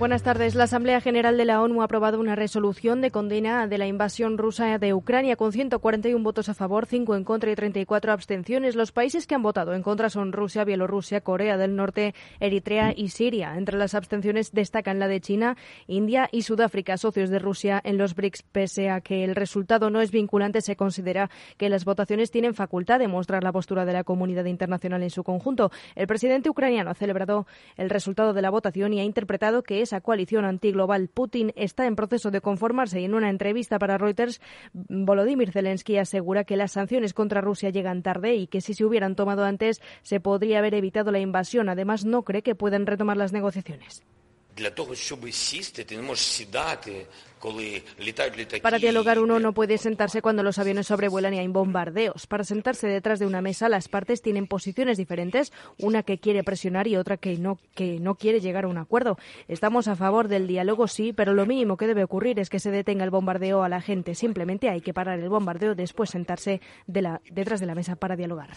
Buenas tardes. La Asamblea General de la ONU ha aprobado una resolución de condena de la invasión rusa de Ucrania con 141 votos a favor, 5 en contra y 34 abstenciones. Los países que han votado en contra son Rusia, Bielorrusia, Corea del Norte, Eritrea y Siria. Entre las abstenciones destacan la de China, India y Sudáfrica, socios de Rusia en los BRICS. Pese a que el resultado no es vinculante, se considera que las votaciones tienen facultad de mostrar la postura de la comunidad internacional en su conjunto. El presidente ucraniano ha celebrado el resultado de la votación y ha interpretado que es esa coalición antiglobal Putin está en proceso de conformarse y en una entrevista para Reuters, Volodymyr Zelensky asegura que las sanciones contra Rusia llegan tarde y que si se hubieran tomado antes se podría haber evitado la invasión. Además, no cree que puedan retomar las negociaciones. Para dialogar uno no puede sentarse cuando los aviones sobrevuelan y hay bombardeos. Para sentarse detrás de una mesa las partes tienen posiciones diferentes, una que quiere presionar y otra que no, que no quiere llegar a un acuerdo. Estamos a favor del diálogo, sí, pero lo mínimo que debe ocurrir es que se detenga el bombardeo a la gente. Simplemente hay que parar el bombardeo, después sentarse de la, detrás de la mesa para dialogar.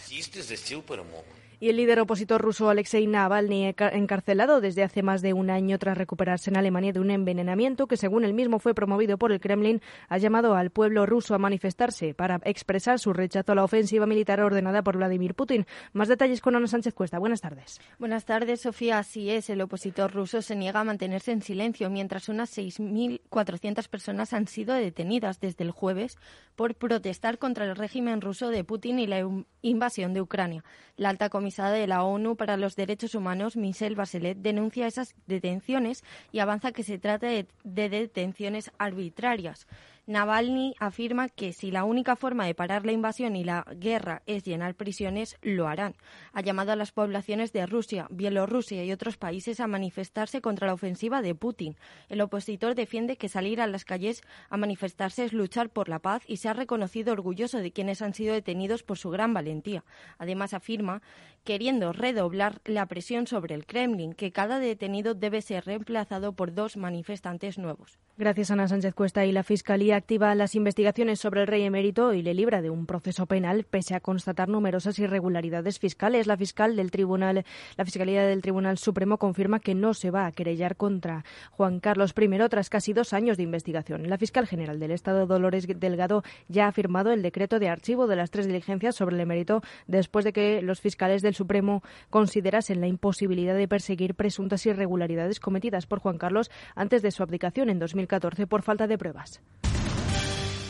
Y el líder opositor ruso Alexei Navalny, encarcelado desde hace más de un año tras recuperarse en Alemania de un envenenamiento que, según él mismo fue promovido por el Kremlin, ha llamado al pueblo ruso a manifestarse para expresar su rechazo a la ofensiva militar ordenada por Vladimir Putin. Más detalles con Ana Sánchez Cuesta. Buenas tardes. Buenas tardes, Sofía. Así es, el opositor ruso se niega a mantenerse en silencio mientras unas 6.400 personas han sido detenidas desde el jueves por protestar contra el régimen ruso de Putin y la invasión de Ucrania. La alta de la ONU para los Derechos Humanos, Michelle Bachelet, denuncia esas detenciones y avanza que se trata de detenciones arbitrarias. Navalny afirma que si la única forma de parar la invasión y la guerra es llenar prisiones, lo harán. Ha llamado a las poblaciones de Rusia, Bielorrusia y otros países a manifestarse contra la ofensiva de Putin. El opositor defiende que salir a las calles a manifestarse es luchar por la paz y se ha reconocido orgulloso de quienes han sido detenidos por su gran valentía. Además afirma queriendo redoblar la presión sobre el Kremlin, que cada detenido debe ser reemplazado por dos manifestantes nuevos. Gracias, Ana Sánchez Cuesta. Y la Fiscalía activa las investigaciones sobre el rey emérito y le libra de un proceso penal pese a constatar numerosas irregularidades fiscales. La fiscal del Tribunal, la Fiscalía del Tribunal Supremo confirma que no se va a querellar contra Juan Carlos I tras casi dos años de investigación. La fiscal general del Estado, Dolores Delgado, ya ha firmado el decreto de archivo de las tres diligencias sobre el emérito después de que los fiscales del Supremo considerasen la imposibilidad de perseguir presuntas irregularidades cometidas por Juan Carlos antes de su abdicación en 2014 por falta de pruebas.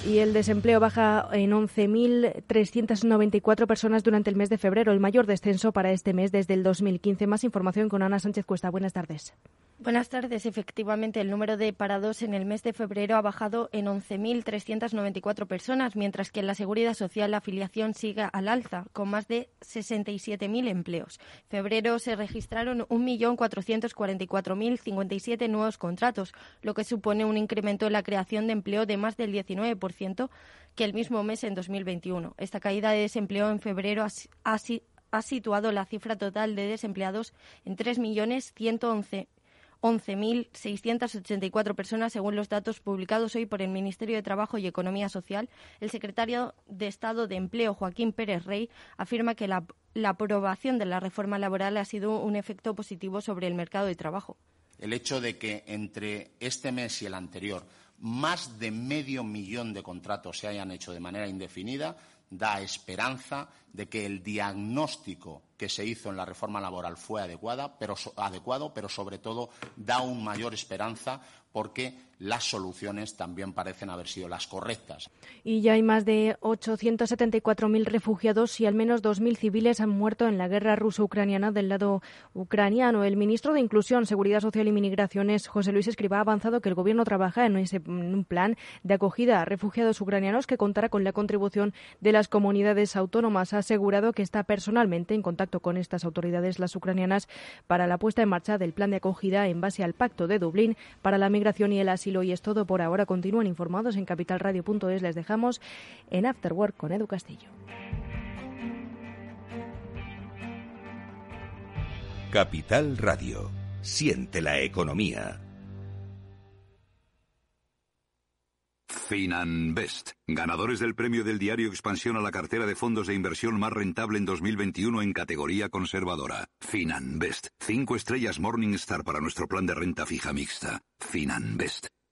Y el desempleo baja en 11.394 personas durante el mes de febrero, el mayor descenso para este mes desde el 2015. Más información con Ana Sánchez Cuesta. Buenas tardes. Buenas tardes. Efectivamente, el número de parados en el mes de febrero ha bajado en 11.394 personas, mientras que en la Seguridad Social la afiliación sigue al alza, con más de 67.000 empleos. En febrero se registraron 1.444.057 nuevos contratos, lo que supone un incremento en la creación de empleo de más del 19% que el mismo mes en 2021. Esta caída de desempleo en febrero ha, ha situado la cifra total de desempleados en 3.111.000 11.684 personas, según los datos publicados hoy por el Ministerio de Trabajo y Economía Social. El secretario de Estado de Empleo, Joaquín Pérez Rey, afirma que la, la aprobación de la reforma laboral ha sido un efecto positivo sobre el mercado de trabajo. El hecho de que entre este mes y el anterior más de medio millón de contratos se hayan hecho de manera indefinida da esperanza de que el diagnóstico que se hizo en la reforma laboral fue adecuado, pero sobre todo da un mayor esperanza porque las soluciones también parecen haber sido las correctas. Y ya hay más de 874.000 refugiados y al menos 2.000 civiles han muerto en la guerra ruso-ucraniana del lado ucraniano. El ministro de Inclusión, Seguridad Social y Migraciones, José Luis Escriba, ha avanzado que el Gobierno trabaja en, en un plan de acogida a refugiados ucranianos que contará con la contribución de las comunidades autónomas. Ha asegurado que está personalmente en contacto con estas autoridades, las ucranianas, para la puesta en marcha del plan de acogida en base al Pacto de Dublín para la migración y el asilo. Y es todo por ahora. Continúen informados en capitalradio.es. Les dejamos en Afterwork con Edu Castillo. Capital Radio. Siente la economía. Finanbest, ganadores del premio del diario Expansión a la cartera de fondos de inversión más rentable en 2021 en categoría conservadora. Finanbest, cinco estrellas Morningstar para nuestro plan de renta fija mixta. Finanbest,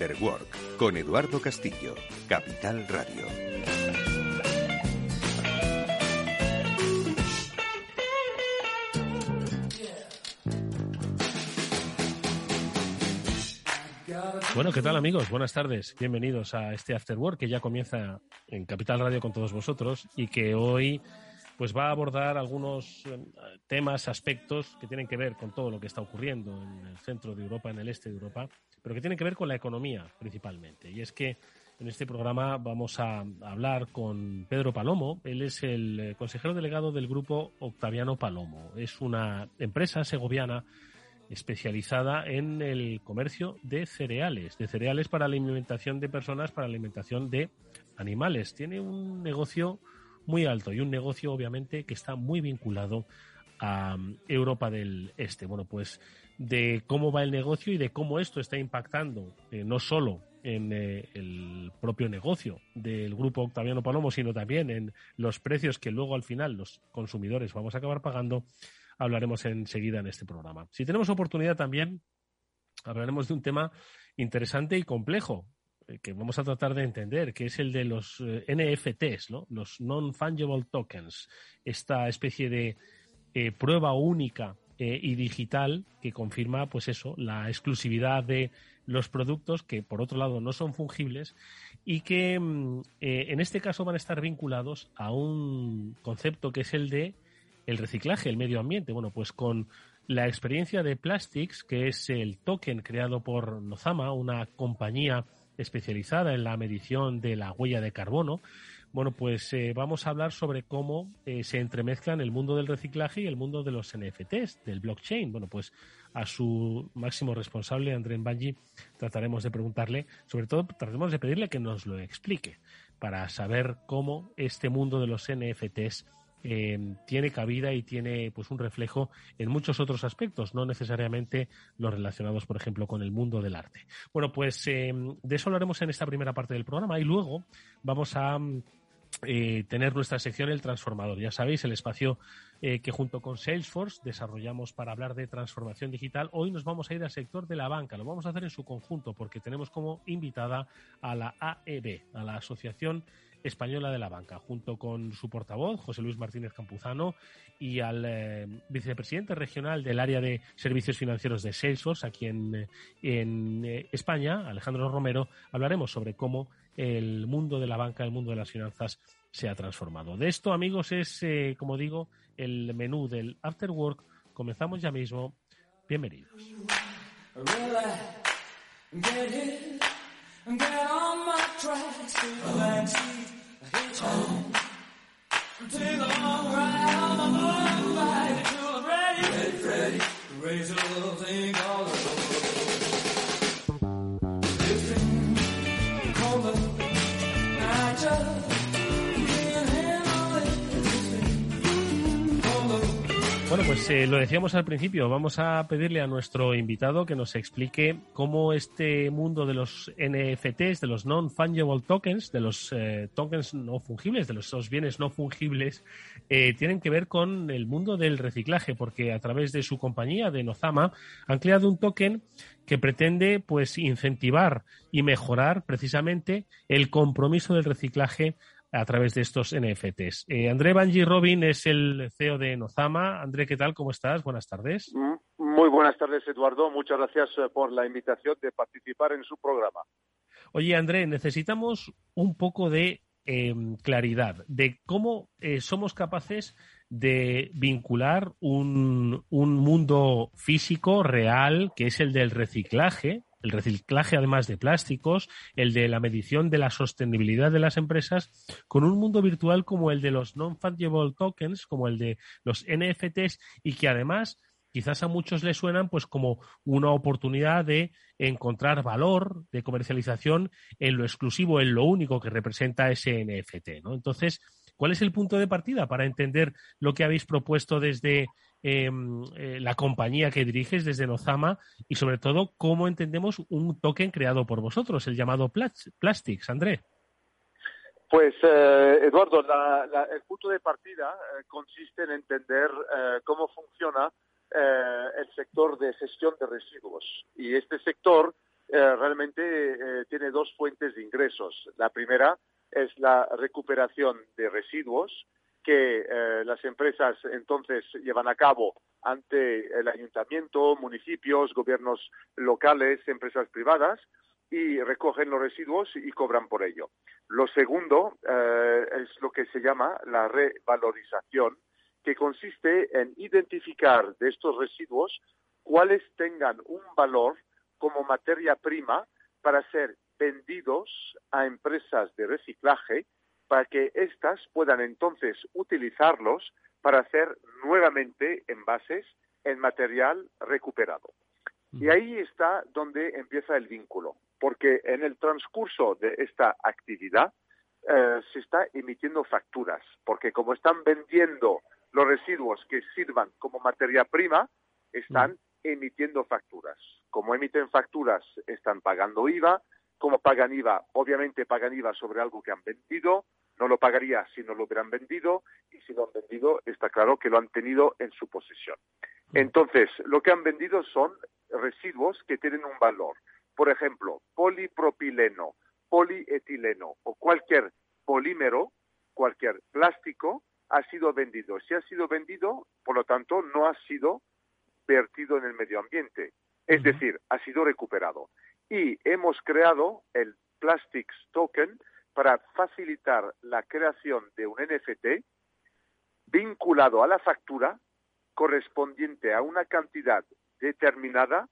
After Work, con Eduardo Castillo, Capital Radio. Bueno, ¿qué tal amigos? Buenas tardes. Bienvenidos a este After Work que ya comienza en Capital Radio con todos vosotros y que hoy pues va a abordar algunos eh, temas, aspectos que tienen que ver con todo lo que está ocurriendo en el centro de Europa, en el este de Europa, pero que tienen que ver con la economía principalmente. Y es que en este programa vamos a hablar con Pedro Palomo. Él es el eh, consejero delegado del grupo Octaviano Palomo. Es una empresa segoviana especializada en el comercio de cereales, de cereales para la alimentación de personas, para la alimentación de animales. Tiene un negocio muy alto y un negocio obviamente que está muy vinculado a um, Europa del Este. Bueno, pues de cómo va el negocio y de cómo esto está impactando eh, no solo en eh, el propio negocio del grupo Octaviano Palomo, sino también en los precios que luego al final los consumidores vamos a acabar pagando, hablaremos enseguida en este programa. Si tenemos oportunidad también, hablaremos de un tema interesante y complejo que vamos a tratar de entender, que es el de los eh, NFTs, los Non-Fungible Tokens, esta especie de eh, prueba única y digital que confirma, pues eso, la exclusividad de los productos que, por otro lado, no son fungibles y que mm, en este caso van a estar vinculados a un concepto que es el de el reciclaje, el medio ambiente. Bueno, pues con la experiencia de Plastics, que es el token creado por Nozama, una compañía especializada en la medición de la huella de carbono. Bueno, pues eh, vamos a hablar sobre cómo eh, se entremezclan el mundo del reciclaje y el mundo de los NFTs, del blockchain. Bueno, pues a su máximo responsable, André Banji, trataremos de preguntarle, sobre todo trataremos de pedirle que nos lo explique para saber cómo este mundo de los NFTs eh, tiene cabida y tiene pues un reflejo en muchos otros aspectos, no necesariamente los relacionados, por ejemplo, con el mundo del arte. Bueno, pues eh, de eso hablaremos en esta primera parte del programa y luego vamos a eh, tener nuestra sección El Transformador. Ya sabéis, el espacio que junto con Salesforce desarrollamos para hablar de transformación digital. Hoy nos vamos a ir al sector de la banca. Lo vamos a hacer en su conjunto porque tenemos como invitada a la AEB, a la Asociación Española de la Banca, junto con su portavoz, José Luis Martínez Campuzano, y al eh, vicepresidente regional del área de servicios financieros de Salesforce, aquí en, en eh, España, Alejandro Romero, hablaremos sobre cómo el mundo de la banca, el mundo de las finanzas se ha transformado. De esto, amigos, es, eh, como digo, el menú del After Work. Comenzamos ya mismo. Bienvenidos. and get on my tracks to and see a hitchhike. Take a long ride on my motorbike until I'm ready. Ready, ready. Raise a little thing called Bueno, pues eh, lo decíamos al principio, vamos a pedirle a nuestro invitado que nos explique cómo este mundo de los NFTs, de los non-fungible tokens, de los eh, tokens no fungibles, de los bienes no fungibles, eh, tienen que ver con el mundo del reciclaje, porque a través de su compañía, de Nozama, han creado un token que pretende pues incentivar y mejorar precisamente el compromiso del reciclaje a través de estos NFTs. Eh, André Banji Robin es el CEO de Nozama. André, ¿qué tal? ¿Cómo estás? Buenas tardes. Muy buenas tardes, Eduardo. Muchas gracias eh, por la invitación de participar en su programa. Oye, André, necesitamos un poco de em, claridad de cómo eh, somos capaces de vincular un, un mundo físico real, que es el del reciclaje, el reciclaje además de plásticos, el de la medición de la sostenibilidad de las empresas, con un mundo virtual como el de los non-fungible tokens, como el de los NFTs, y que además quizás a muchos les suenan pues como una oportunidad de encontrar valor de comercialización en lo exclusivo, en lo único que representa ese NFT. ¿no? Entonces, ¿cuál es el punto de partida para entender lo que habéis propuesto desde Em, eh, la compañía que diriges desde Nozama y sobre todo cómo entendemos un token creado por vosotros, el llamado Plastics, André. Pues, eh, Eduardo, el punto de partida eh, consiste en entender cómo funciona el sector de gestión de residuos. Y este sector realmente tiene dos fuentes de ingresos. La primera es la recuperación de residuos que eh, las empresas entonces llevan a cabo ante el ayuntamiento, municipios, gobiernos locales, empresas privadas y recogen los residuos y cobran por ello. Lo segundo eh, es lo que se llama la revalorización, que consiste en identificar de estos residuos cuáles tengan un valor como materia prima para ser vendidos a empresas de reciclaje para que éstas puedan entonces utilizarlos para hacer nuevamente envases en material recuperado. Y ahí está donde empieza el vínculo, porque en el transcurso de esta actividad eh, se está emitiendo facturas, porque como están vendiendo los residuos que sirvan como materia prima, están emitiendo facturas. Como emiten facturas, están pagando IVA. Como pagan IVA, obviamente pagan IVA sobre algo que han vendido, no lo pagaría si no lo hubieran vendido y si lo han vendido está claro que lo han tenido en su posesión. Entonces, lo que han vendido son residuos que tienen un valor. Por ejemplo, polipropileno, polietileno o cualquier polímero, cualquier plástico ha sido vendido. Si ha sido vendido, por lo tanto, no ha sido vertido en el medio ambiente. Es decir, ha sido recuperado. Y hemos creado el Plastics Token, para facilitar la creación de un NFT vinculado a la factura correspondiente a una cantidad determinada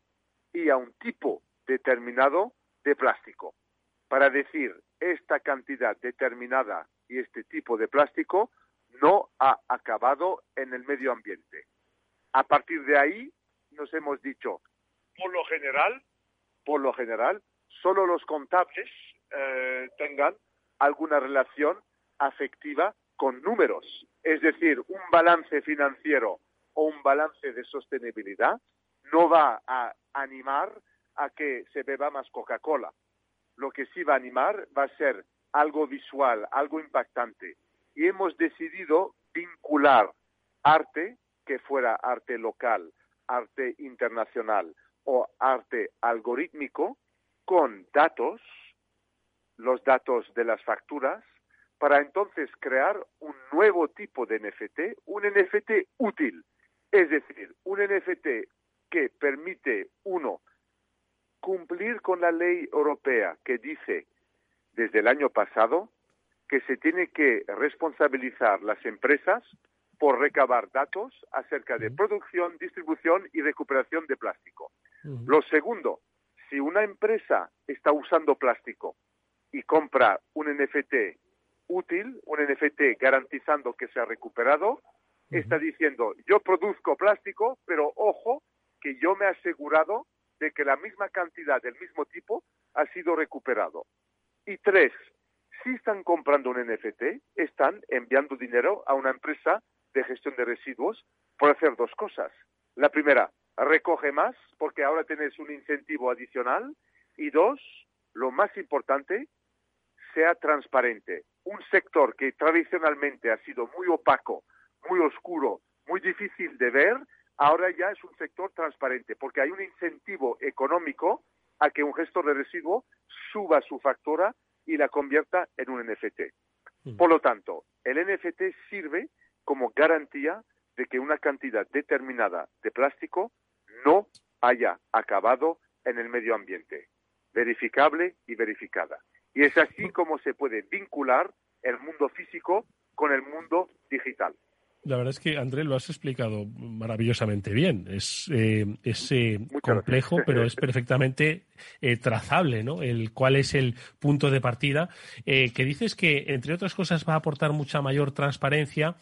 y a un tipo determinado de plástico. Para decir, esta cantidad determinada y este tipo de plástico no ha acabado en el medio ambiente. A partir de ahí nos hemos dicho, por lo general, por lo general, solo los contables eh, tengan alguna relación afectiva con números. Es decir, un balance financiero o un balance de sostenibilidad no va a animar a que se beba más Coca-Cola. Lo que sí va a animar va a ser algo visual, algo impactante. Y hemos decidido vincular arte, que fuera arte local, arte internacional o arte algorítmico, con datos los datos de las facturas para entonces crear un nuevo tipo de NFT, un NFT útil, es decir, un NFT que permite, uno, cumplir con la ley europea que dice desde el año pasado que se tiene que responsabilizar las empresas por recabar datos acerca de producción, distribución y recuperación de plástico. Lo segundo, si una empresa está usando plástico y compra un NFT útil, un NFT garantizando que se ha recuperado, está diciendo, yo produzco plástico, pero ojo, que yo me he asegurado de que la misma cantidad del mismo tipo ha sido recuperado. Y tres, si están comprando un NFT, están enviando dinero a una empresa de gestión de residuos por hacer dos cosas. La primera, recoge más porque ahora tienes un incentivo adicional. Y dos, lo más importante, sea transparente. Un sector que tradicionalmente ha sido muy opaco, muy oscuro, muy difícil de ver, ahora ya es un sector transparente porque hay un incentivo económico a que un gestor de residuos suba su factura y la convierta en un NFT. Mm. Por lo tanto, el NFT sirve como garantía de que una cantidad determinada de plástico no haya acabado en el medio ambiente, verificable y verificada. Y es así como se puede vincular el mundo físico con el mundo digital. La verdad es que, André, lo has explicado maravillosamente bien. Es, eh, eh complejo, pero es perfectamente eh, trazable, ¿no? El cuál es el punto de partida. Que dices que, entre otras cosas, va a aportar mucha mayor transparencia,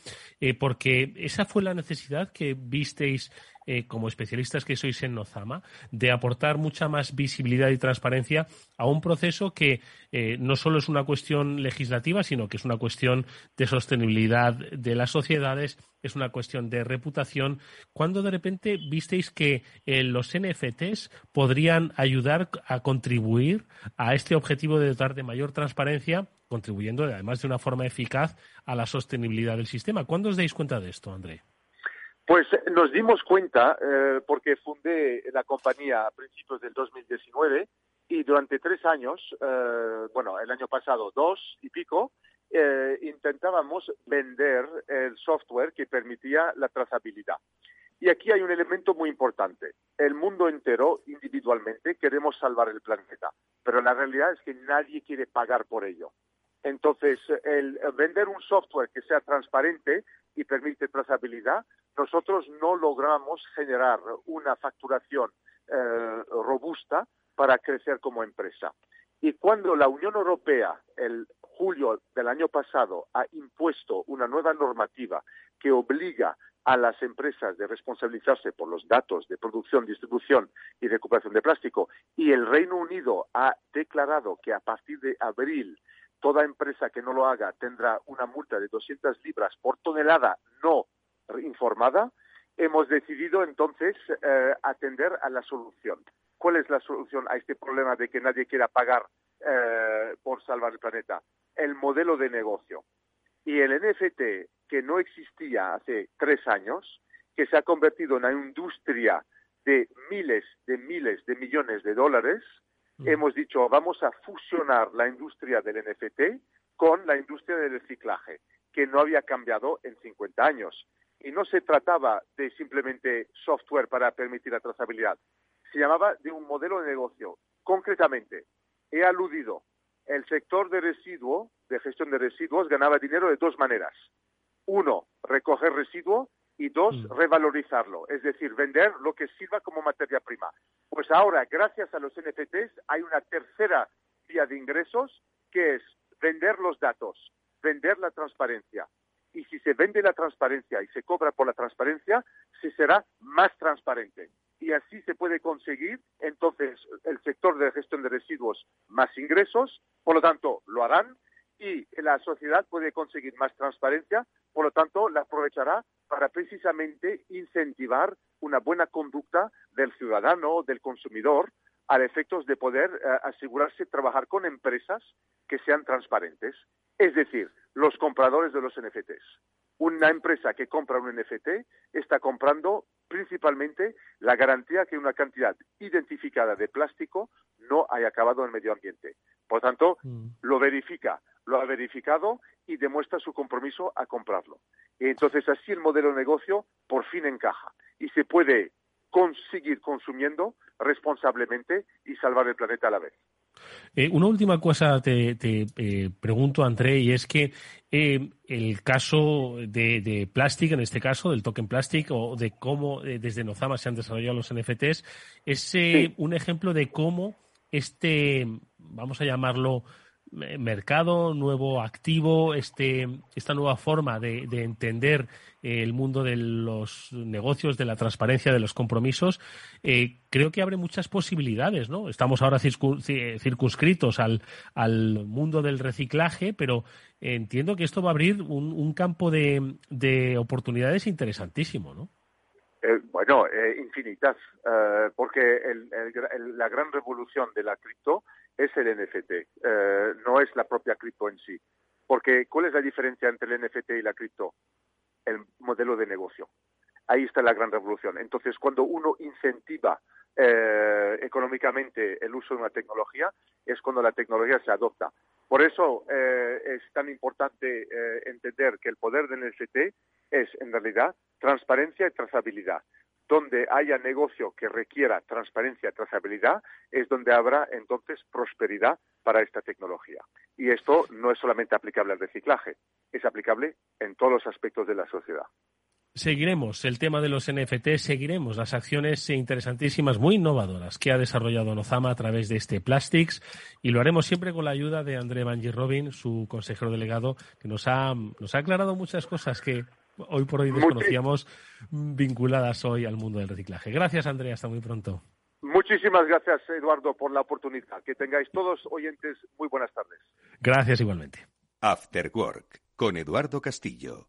porque esa fue la necesidad que visteis eh, como especialistas que sois en Nozama, de aportar mucha más visibilidad y transparencia a un proceso que eh, no solo es una cuestión legislativa, sino que es una cuestión de sostenibilidad de las sociedades, es una cuestión de reputación. ¿Cuándo de repente visteis que eh, los NFTs podrían ayudar a contribuir a este objetivo de dotar de mayor transparencia, contribuyendo además de una forma eficaz a la sostenibilidad del sistema? ¿Cuándo os dais cuenta de esto, André? Pues eh, nos dimos cuenta eh, porque fundé la compañía a principios del 2019 y durante tres años, eh, bueno, el año pasado dos y pico, intentábamos vender el software que permitía la trazabilidad. Y aquí hay un elemento muy importante. El mundo entero, individualmente, queremos salvar el planeta, pero la realidad es que nadie quiere pagar por ello. Entonces, el vender un software que sea transparente y permite trazabilidad, nosotros no logramos generar una facturación eh, robusta para crecer como empresa. Y cuando la Unión Europea, el julio del año pasado, ha impuesto una nueva normativa que obliga a las empresas de responsabilizarse por los datos de producción, distribución y recuperación de plástico, y el Reino Unido ha declarado que a partir de abril toda empresa que no lo haga tendrá una multa de 200 libras por tonelada no informada, hemos decidido entonces eh, atender a la solución. ¿Cuál es la solución a este problema de que nadie quiera pagar eh, por salvar el planeta? El modelo de negocio. Y el NFT, que no existía hace tres años, que se ha convertido en una industria de miles de miles de millones de dólares, mm. hemos dicho, vamos a fusionar la industria del NFT con la industria del reciclaje, que no había cambiado en 50 años y no se trataba de simplemente software para permitir la trazabilidad, se llamaba de un modelo de negocio. Concretamente, he aludido, el sector de residuo, de gestión de residuos, ganaba dinero de dos maneras. Uno, recoger residuo y dos, mm. revalorizarlo, es decir, vender lo que sirva como materia prima. Pues ahora, gracias a los NFTs, hay una tercera vía de ingresos que es vender los datos, vender la transparencia y si se vende la transparencia y se cobra por la transparencia, se será más transparente. Y así se puede conseguir entonces el sector de gestión de residuos más ingresos, por lo tanto lo harán y la sociedad puede conseguir más transparencia, por lo tanto la aprovechará para precisamente incentivar una buena conducta del ciudadano, del consumidor, al efectos de poder eh, asegurarse trabajar con empresas que sean transparentes. Es decir, los compradores de los NFTs. Una empresa que compra un NFT está comprando principalmente la garantía que una cantidad identificada de plástico no haya acabado en el medio ambiente. Por tanto, mm. lo verifica, lo ha verificado y demuestra su compromiso a comprarlo. Y entonces así el modelo de negocio por fin encaja y se puede conseguir consumiendo responsablemente y salvar el planeta a la vez. Eh, una última cosa te, eh, pregunto, André, y es que eh, el caso de, de Plastic, en este caso, del token Plastic, o de cómo desde Nozama se han desarrollado los NFTs, es un ejemplo de cómo este, vamos a llamarlo, mercado, nuevo activo, este, esta nueva forma de, entender eh, el mundo de los negocios, de la transparencia, de los compromisos, eh, creo que abre muchas posibilidades, ¿no? Estamos ahora circunscritos al, al mundo del reciclaje, pero entiendo que esto va a abrir un, campo de, de, oportunidades interesantísimo, ¿no? Eh, bueno, infinitas, porque la gran revolución de la cripto es el NFT, eh, no es la propia cripto en sí. Porque, ¿cuál es la diferencia entre el NFT y la cripto? El modelo de negocio. Ahí está la gran revolución. Entonces, cuando uno incentiva eh, económicamente el uso de una tecnología, es cuando la tecnología se adopta. Por eso eh, es tan importante entender que el poder del NFT es, en realidad, transparencia y trazabilidad donde haya negocio que requiera transparencia y trazabilidad, es donde habrá entonces prosperidad para esta tecnología. Y esto no es solamente aplicable al reciclaje, es aplicable en todos los aspectos de la sociedad. Seguiremos el tema de los NFT, seguiremos las acciones interesantísimas, muy innovadoras que ha desarrollado Nozama a través de este Plastics y lo haremos siempre con la ayuda de André Bangi Robin, su consejero delegado, que nos ha, nos ha aclarado muchas cosas que hoy por hoy desconocíamos vinculadas hoy al mundo del reciclaje. Gracias, Andrea. Hasta muy pronto. Muchísimas gracias, Eduardo, por la oportunidad. Que tengáis todos oyentes muy buenas tardes. Gracias igualmente. After Work con Eduardo Castillo.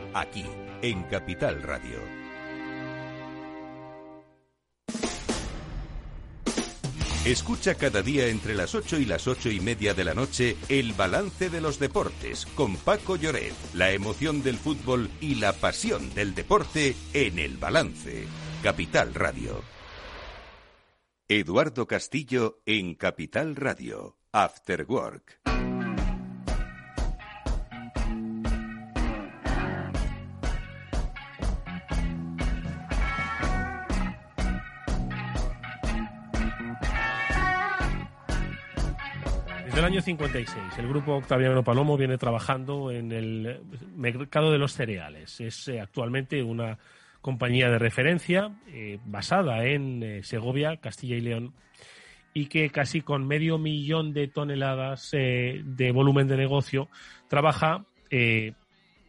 Aquí en Capital Radio. Escucha cada día entre las 8 y las ocho y media de la noche el balance de los deportes con Paco Lloret, la emoción del fútbol y la pasión del deporte en el balance. Capital Radio. Eduardo Castillo en Capital Radio. After Work. El año 56, el grupo Octaviano Palomo viene trabajando en el mercado de los cereales. Es eh, actualmente una compañía de referencia eh, basada en eh, Segovia, Castilla y León, y que casi con medio millón de toneladas de volumen de negocio trabaja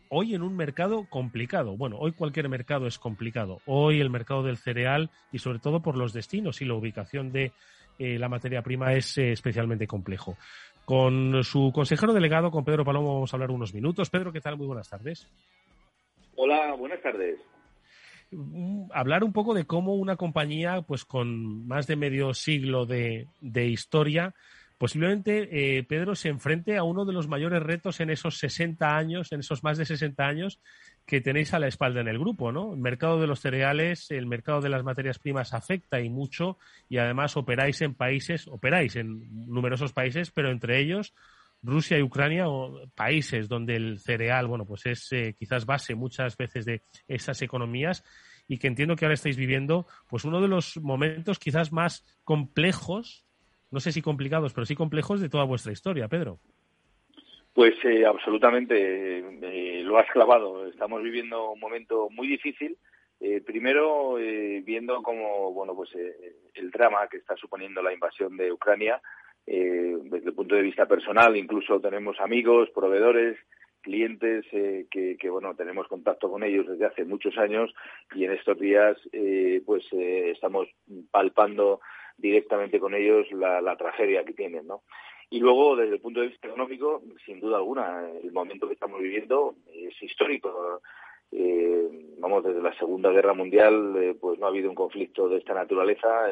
hoy en un mercado complicado. Bueno, hoy cualquier mercado es complicado. Hoy el mercado del cereal y sobre todo por los destinos y la ubicación de eh, la materia prima es eh, especialmente complejo. Con su consejero delegado, con Pedro Palomo, vamos a hablar unos minutos. Pedro, ¿qué tal? Muy buenas tardes. Hola, buenas tardes. Mm, hablar un poco de cómo una compañía, pues con más de medio siglo de, historia, posiblemente eh, Pedro se enfrente a uno de los mayores retos en esos 60 años, en esos más de 60 años, que tenéis a la espalda en el grupo, ¿no? El mercado de los cereales, el mercado de las materias primas afecta y mucho y además operáis en países, operáis en numerosos países, pero entre ellos Rusia y Ucrania, o países donde el cereal, bueno, pues es eh, quizás base muchas veces de esas economías y que entiendo que ahora estáis viviendo, pues uno de los momentos quizás más complejos, no sé si complicados, pero sí complejos de toda vuestra historia, Pedro. Pues eh, absolutamente, eh, lo has clavado. Estamos viviendo un momento muy difícil. Eh, primero, viendo como bueno, pues el drama que está suponiendo la invasión de Ucrania, desde el punto de vista personal, incluso tenemos amigos, proveedores, clientes que, que, bueno tenemos contacto con ellos desde hace muchos años y en estos días pues estamos palpando directamente con ellos la, la tragedia que tienen, ¿no? Y luego, desde el punto de vista económico, sin duda alguna, el momento que estamos viviendo es histórico. Eh, vamos, desde la Segunda Guerra Mundial, eh, pues no ha habido un conflicto de esta naturaleza.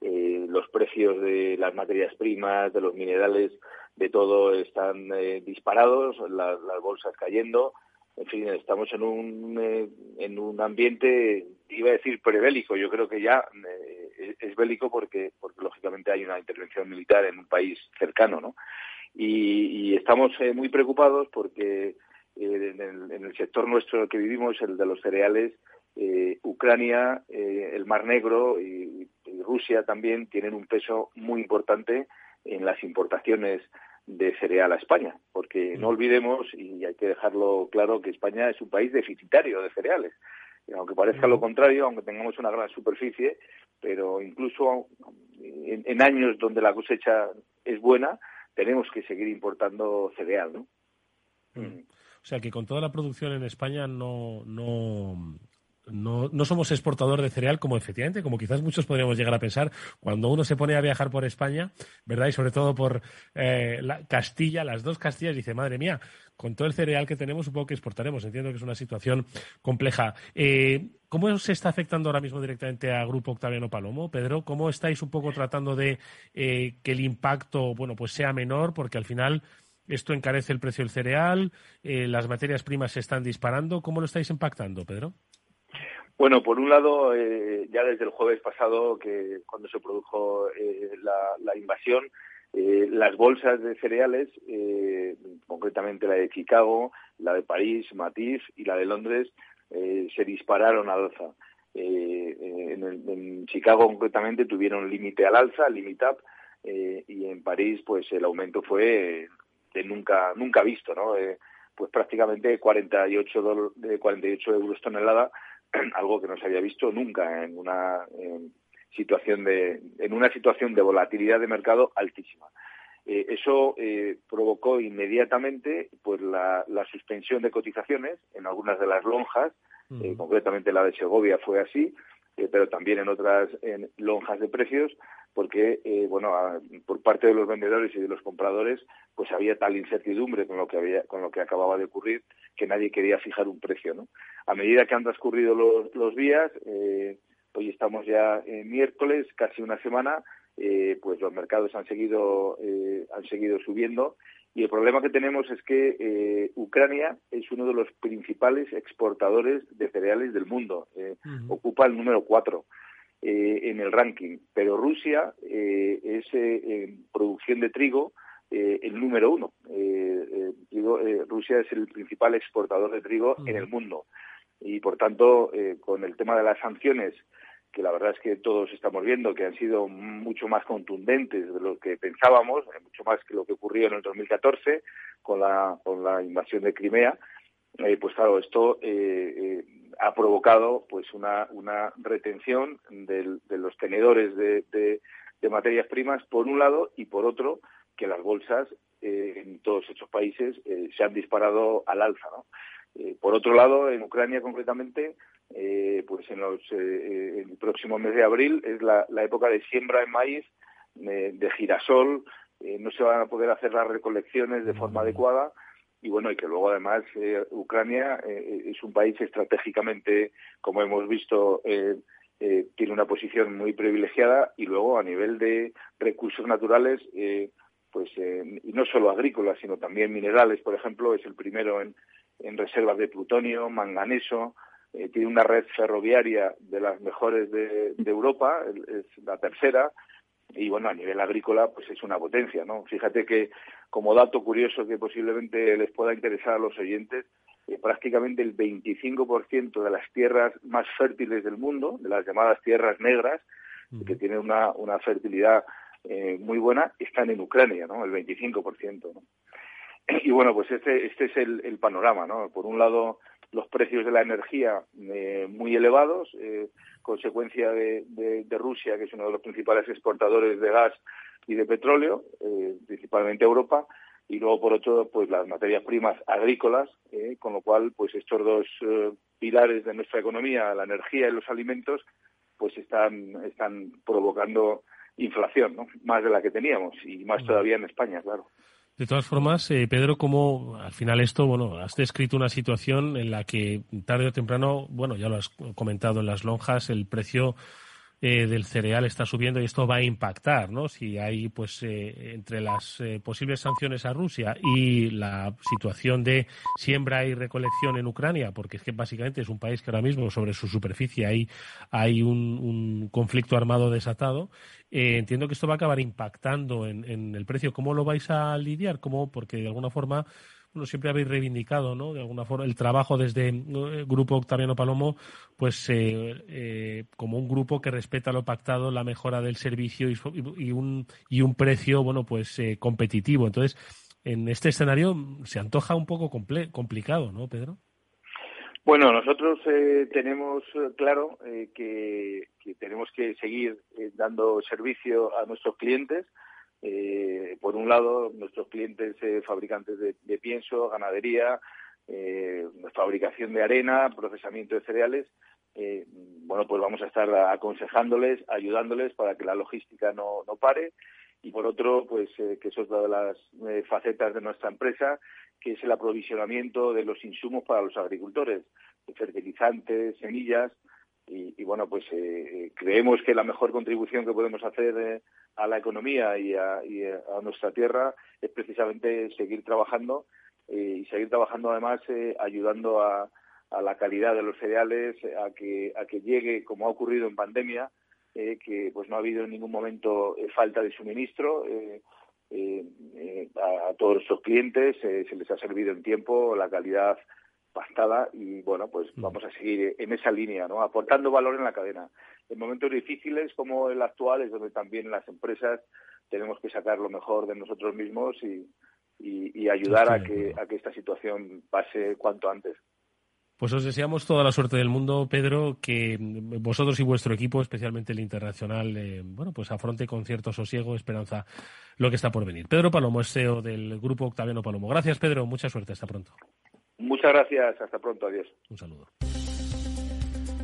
Eh, los precios de las materias primas, de los minerales, de todo están eh, disparados, las bolsas cayendo, en fin, estamos en un, eh, en un ambiente, iba a decir prebélico, yo creo que ya eh, es bélico porque, porque lógicamente hay una intervención militar en un país cercano, ¿no? Y, estamos muy preocupados porque en el, en, el, sector nuestro que vivimos, el de los cereales, Ucrania, el Mar Negro y, Rusia también tienen un peso muy importante en las importaciones de cereal a España, porque no mm. olvidemos, y hay que dejarlo claro, que España es un país deficitario de cereales. Aunque parezca lo mm. contrario, aunque tengamos una gran superficie, pero incluso en, años donde la cosecha es buena, tenemos que seguir importando cereal, ¿no? Mm. O sea que con toda la producción en España no, no, no, no somos exportador de cereal como efectivamente, como quizás muchos podríamos llegar a pensar cuando uno se pone a viajar por España, ¿verdad? Y sobre todo por eh, la Castilla, las dos Castillas, dice, madre mía, con todo el cereal que tenemos, supongo que exportaremos. Entiendo que es una situación compleja. Eh, ¿Cómo se está afectando ahora mismo directamente a Grupo Octaviano Palomo? Pedro, ¿cómo estáis un poco tratando de eh, que el impacto, bueno, pues sea menor? Porque al final esto encarece el precio del cereal, las materias primas se están disparando. ¿Cómo lo estáis impactando, Pedro? Bueno, por un lado, eh, ya desde el jueves pasado, que cuando se produjo eh, la, invasión, eh, las bolsas de cereales, concretamente la de Chicago, la de París, Matiz y la de Londres, se dispararon al alza. En, Chicago, concretamente, tuvieron límite al alza, limit up, y en París, pues el aumento fue de nunca nunca visto, ¿no? pues prácticamente 48, de 48 euros tonelada algo que no se había visto nunca en una situación de en una situación de volatilidad de mercado altísima. Eh, eso eh, provocó inmediatamente pues la, suspensión de cotizaciones en algunas de las lonjas, eh, concretamente la de Segovia fue así, pero también en otras lonjas de precios, porque bueno por parte de los vendedores y de los compradores pues había tal incertidumbre con lo que había con lo que acababa de ocurrir que nadie quería fijar un precio no a medida que han transcurrido los, los días eh, hoy estamos ya en miércoles casi una semana eh, pues los mercados han seguido eh, han seguido subiendo y el problema que tenemos es que Ucrania es uno de los principales exportadores de cereales del mundo ocupa el número cuatro en el ranking. Pero Rusia es en producción de trigo eh, el número uno. Eh, eh, Rusia es el principal exportador de trigo en el mundo. Y, por tanto, con el tema de las sanciones, que la verdad es que todos estamos viendo que han sido mucho más contundentes de lo que pensábamos, mucho más que lo que ocurrió en el 2014 con la, con la invasión de Crimea, pues claro, esto ha provocado pues una, una retención de los tenedores de, de materias primas, por un lado, y por otro, que las bolsas eh, en todos estos países eh, se han disparado al alza. ¿no? Eh, por otro lado, en Ucrania concretamente, pues en, los, el próximo mes de abril es la, época de siembra de maíz, de girasol, no se van a poder hacer las recolecciones de forma adecuada y bueno, y que luego además Ucrania es un país estratégicamente, como hemos visto, tiene una posición muy privilegiada y luego a nivel de recursos naturales pues eh, y no solo agrícolas, sino también minerales, por ejemplo, es el primero en, en reservas de plutonio, manganeso, eh, tiene una red ferroviaria de las mejores de, Europa, es la tercera, y bueno, a nivel agrícola, pues es una potencia, ¿no? Fíjate que, como dato curioso que posiblemente les pueda interesar a los oyentes, eh, prácticamente el 25% de las tierras más fértiles del mundo, de las llamadas tierras negras, que tienen una, una fertilidad eh, muy buena están en Ucrania, ¿no? El 25%, ¿no? Y bueno, pues este, este es el, panorama, ¿no? Por un lado, los precios de la energía eh, muy elevados, eh, consecuencia de, de, Rusia, que es uno de los principales exportadores de gas y de petróleo, principalmente Europa, y luego por otro, pues las materias primas agrícolas, con lo cual, pues estos dos pilares de nuestra economía, la energía y los alimentos, pues están, están provocando inflación, ¿no? Más de la que teníamos y más todavía en España, claro. De todas formas, eh, Pedro, como al final esto, bueno, has descrito una situación en la que tarde o temprano, bueno, ya lo has comentado en las lonjas, el precio eh, del cereal está subiendo y esto va a impactar, ¿no? Si hay, pues, eh, entre las eh, posibles sanciones a Rusia y la situación de siembra y recolección en Ucrania, porque es que básicamente es un país que ahora mismo sobre su superficie hay, hay un, un conflicto armado desatado, entiendo que esto va a acabar impactando en, en el precio. ¿Cómo lo vais a lidiar? ¿Cómo? Porque de alguna forma bueno, siempre habéis reivindicado, ¿no? De alguna forma, el trabajo desde el Grupo Octaviano Palomo, pues eh, eh, como un grupo que respeta lo pactado, la mejora del servicio y, un, y un precio, bueno, pues eh, competitivo. Entonces, en este escenario se antoja un poco complicado, ¿no, Pedro? Bueno, nosotros tenemos claro que, tenemos que seguir dando servicio a nuestros clientes eh, por un lado, nuestros clientes eh, fabricantes de, pienso, ganadería, eh, fabricación de arena, procesamiento de cereales, eh, bueno, pues vamos a estar aconsejándoles, ayudándoles para que la logística no, no pare. Y por otro, pues que eso es una de las facetas de nuestra empresa, que es el aprovisionamiento de los insumos para los agricultores, fertilizantes, semillas, y, bueno, pues creemos que la mejor contribución que podemos hacer a la economía y a, nuestra tierra es precisamente seguir trabajando eh, y seguir trabajando además eh, ayudando a, la calidad de los cereales, a que, a que llegue, como ha ocurrido en pandemia, eh, que pues no ha habido en ningún momento falta de suministro a, a, todos nuestros clientes, se les ha servido en tiempo, la calidad pastada y bueno, pues vamos a seguir en esa línea, ¿no? Aportando valor en la cadena. En momentos difíciles como el actual es donde también las empresas tenemos que sacar lo mejor de nosotros mismos y, y, ayudar a que, a que esta situación pase cuanto antes. Pues os deseamos toda la suerte del mundo, Pedro, que vosotros y vuestro equipo, especialmente el internacional, eh, bueno, pues afronte con cierto sosiego, esperanza, lo que está por venir. Pedro Palomo es CEO del Grupo Octaviano Palomo. Gracias, Pedro. Mucha suerte. Hasta pronto. Muchas gracias. Hasta pronto. Adiós. Un saludo.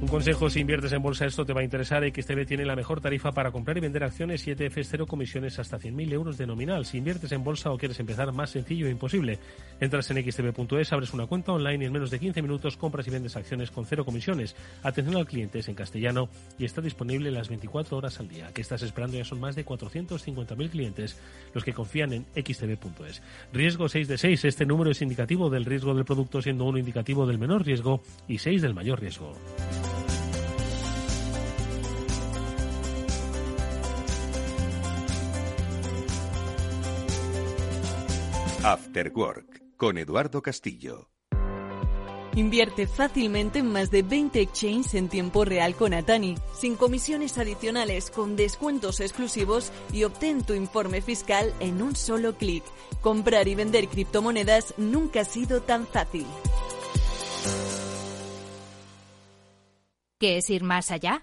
Un consejo, si inviertes en bolsa, esto te va a interesar. XTB tiene la mejor tarifa para comprar y vender acciones y ETFs cero comisiones hasta 100.000 euros de nominal. Si inviertes en bolsa o quieres empezar, más sencillo e imposible. Entras en xtb.es, abres una cuenta online y en menos de 15 minutos compras y vendes acciones con cero comisiones. Atención al cliente es en castellano y está disponible las 24 horas al día. ¿Qué estás esperando? Ya son más de 450.000 clientes los que confían en xtb.es. Riesgo 6 de 6. Este número es indicativo del riesgo del producto, siendo uno indicativo del menor riesgo y 6 del mayor riesgo. After Work con Eduardo Castillo. Invierte fácilmente en más de 20 exchanges en tiempo real con Atani, sin comisiones adicionales, con descuentos exclusivos y obtén tu informe fiscal en un solo clic. Comprar y vender criptomonedas nunca ha sido tan fácil. ¿Qué es ir más allá?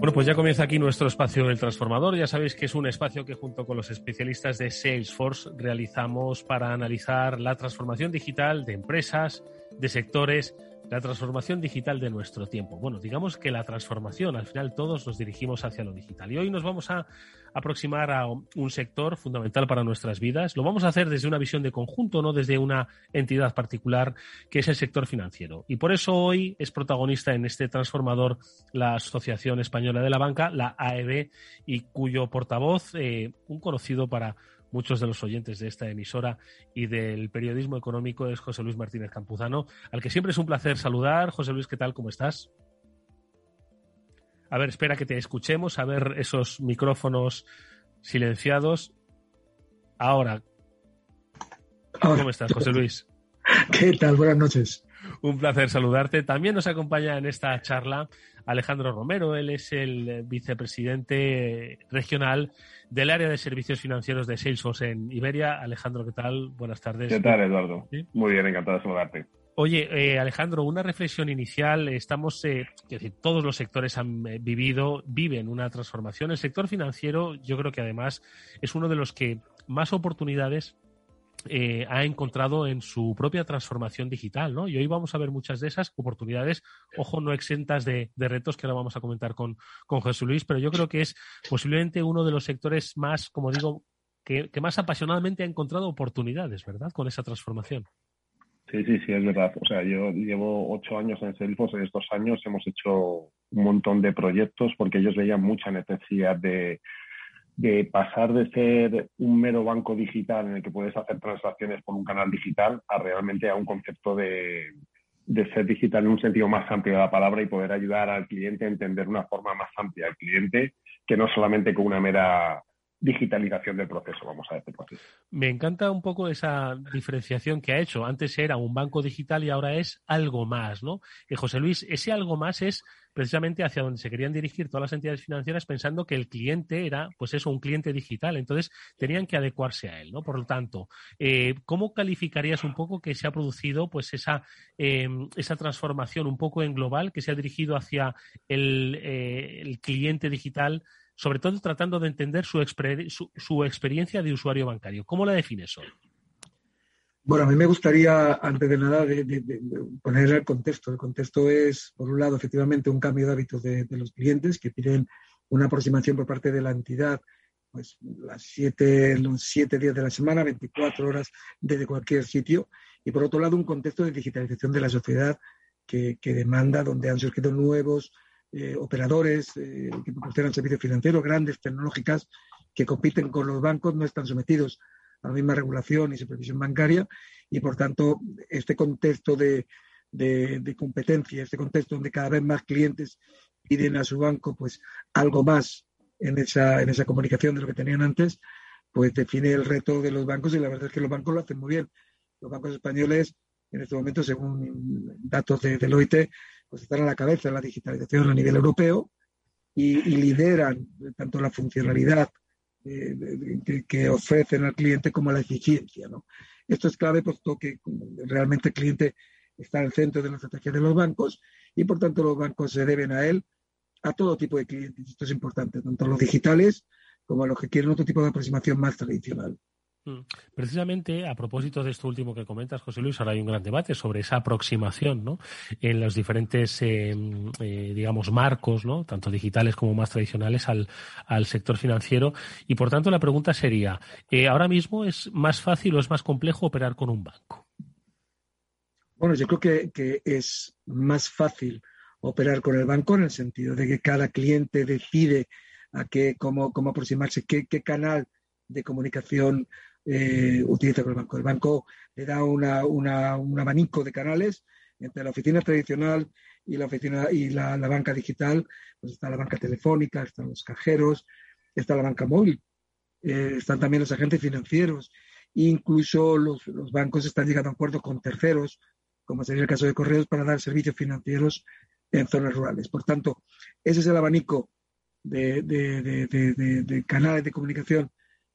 Bueno, pues ya comienza aquí nuestro espacio El Transformador. Ya sabéis que es un espacio que junto con los especialistas de Salesforce realizamos para analizar la transformación digital de empresas, de sectores, la transformación digital de nuestro tiempo. Bueno, digamos que la transformación, al final todos nos dirigimos hacia lo digital. Y hoy nos vamos a aproximar a un sector fundamental para nuestras vidas. Lo vamos a hacer desde una visión de conjunto, no desde una entidad particular, que es el sector financiero. Y por eso hoy es protagonista en este transformador la Asociación Española de la Banca, la AEB, y cuyo portavoz, eh, un conocido para muchos de los oyentes de esta emisora y del periodismo económico es José Luis Martínez Campuzano, al que siempre es un placer saludar. José Luis, ¿qué tal? ¿Cómo estás? A ver, espera que te escuchemos, a ver esos micrófonos silenciados. Ahora. ¿Cómo estás, José Luis? ¿Qué tal? Buenas noches. Un placer saludarte. También nos acompaña en esta charla Alejandro Romero. Él es el vicepresidente regional del área de servicios financieros de Salesforce en Iberia. Alejandro, ¿qué tal? Buenas tardes. ¿Qué tal, Eduardo? Muy bien, encantado de saludarte. Oye, eh, Alejandro, una reflexión inicial. Estamos, eh, decir, todos los sectores han eh, vivido, viven una transformación. El sector financiero, yo creo que además es uno de los que más oportunidades eh, ha encontrado en su propia transformación digital, ¿no? Y hoy vamos a ver muchas de esas oportunidades, ojo, no exentas de, retos que ahora vamos a comentar con, con Jesús Luis, pero yo creo que es posiblemente uno de los sectores más, como digo, que, más apasionadamente ha encontrado oportunidades, ¿verdad? Con esa transformación. Sí, sí, sí, es verdad. O sea, yo llevo ocho años en Salesforce. En estos años hemos hecho un montón de proyectos porque ellos veían mucha necesidad de, de pasar de ser un mero banco digital en el que puedes hacer transacciones por un canal digital a realmente a un concepto de, de ser digital en un sentido más amplio de la palabra y poder ayudar al cliente a entender una forma más amplia al cliente que no solamente con una mera digitalización del proceso, vamos a decirlo así. Me encanta un poco esa diferenciación que ha hecho. Antes era un banco digital y ahora es algo más, ¿no? Y José Luis, ese algo más es precisamente hacia donde se querían dirigir todas las entidades financieras pensando que el cliente era, pues eso, un cliente digital. Entonces, tenían que adecuarse a él, ¿no? Por lo tanto, eh, ¿cómo calificarías un poco que se ha producido, pues esa, em, esa transformación un poco en global que se ha dirigido hacia el, eh, el cliente digital sobre todo tratando de entender su, su, experiencia de usuario bancario. ¿Cómo la defines hoy? Bueno, a mí me gustaría, antes de nada, poner el contexto. El contexto es, por un lado, efectivamente, un cambio de hábitos de, los clientes que piden una aproximación por parte de la entidad, pues las siete, los siete días de la semana, 24 horas desde cualquier sitio. Y por otro lado, un contexto de digitalización de la sociedad que, que demanda, donde han surgido nuevos eh, operadores eh, que proporcionan servicios financieros, grandes tecnológicas que compiten con los bancos, no están sometidos a la misma regulación y supervisión bancaria y, por tanto, este contexto de, competencia, este contexto donde cada vez más clientes piden a su banco pues algo más en esa, en esa comunicación de lo que tenían antes, pues define el reto de los bancos y la verdad es que los bancos lo hacen muy bien. Los bancos españoles, en este momento, según datos de Deloitte, pues están a la cabeza de la digitalización a nivel europeo y, lideran tanto la funcionalidad eh, que, ofrecen al cliente como la eficiencia. Esto es clave puesto que realmente el cliente está el centro de la estrategia de los bancos y por tanto los bancos se deben a él a todo tipo de clientes. Esto es importante, tanto a los digitales como a los que quieren otro tipo de aproximación más tradicional. Mm. Precisamente a propósito de esto último que comentas, José Luis, ahora hay un gran debate sobre esa aproximación ¿no? en los diferentes, eh, eh, digamos, marcos, ¿no? tanto digitales como más tradicionales, al, sector financiero. Y por tanto, la pregunta sería: eh, ¿ahora mismo es más fácil o es más complejo operar con un banco? Bueno, yo creo que, es más fácil operar con el banco en el sentido de que cada cliente decide a qué, cómo, cómo aproximarse, qué, qué canal de comunicación eh, utiliza con el banco. El banco le da una, un abanico de canales entre la oficina tradicional y la oficina y la, banca digital. Pues está la banca telefónica, están los cajeros, está la banca móvil, eh, están también los agentes financieros. Incluso los, bancos están llegando a acuerdos con terceros, como sería el caso de Correos, para dar servicios financieros en zonas rurales. Por tanto, ese es el abanico de, de canales de comunicación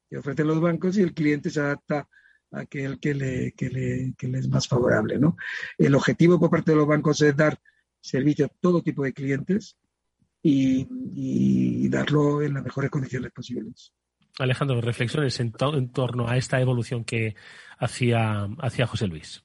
que ofrecen los bancos y el cliente se adapta a aquel que le, que le, que le es más favorable. ¿no? El objetivo por parte de los bancos es dar servicio a todo tipo de clientes y, y darlo en las mejores condiciones posibles. Alejandro, reflexiones en, en torno a esta evolución que hacía, hacía José Luis.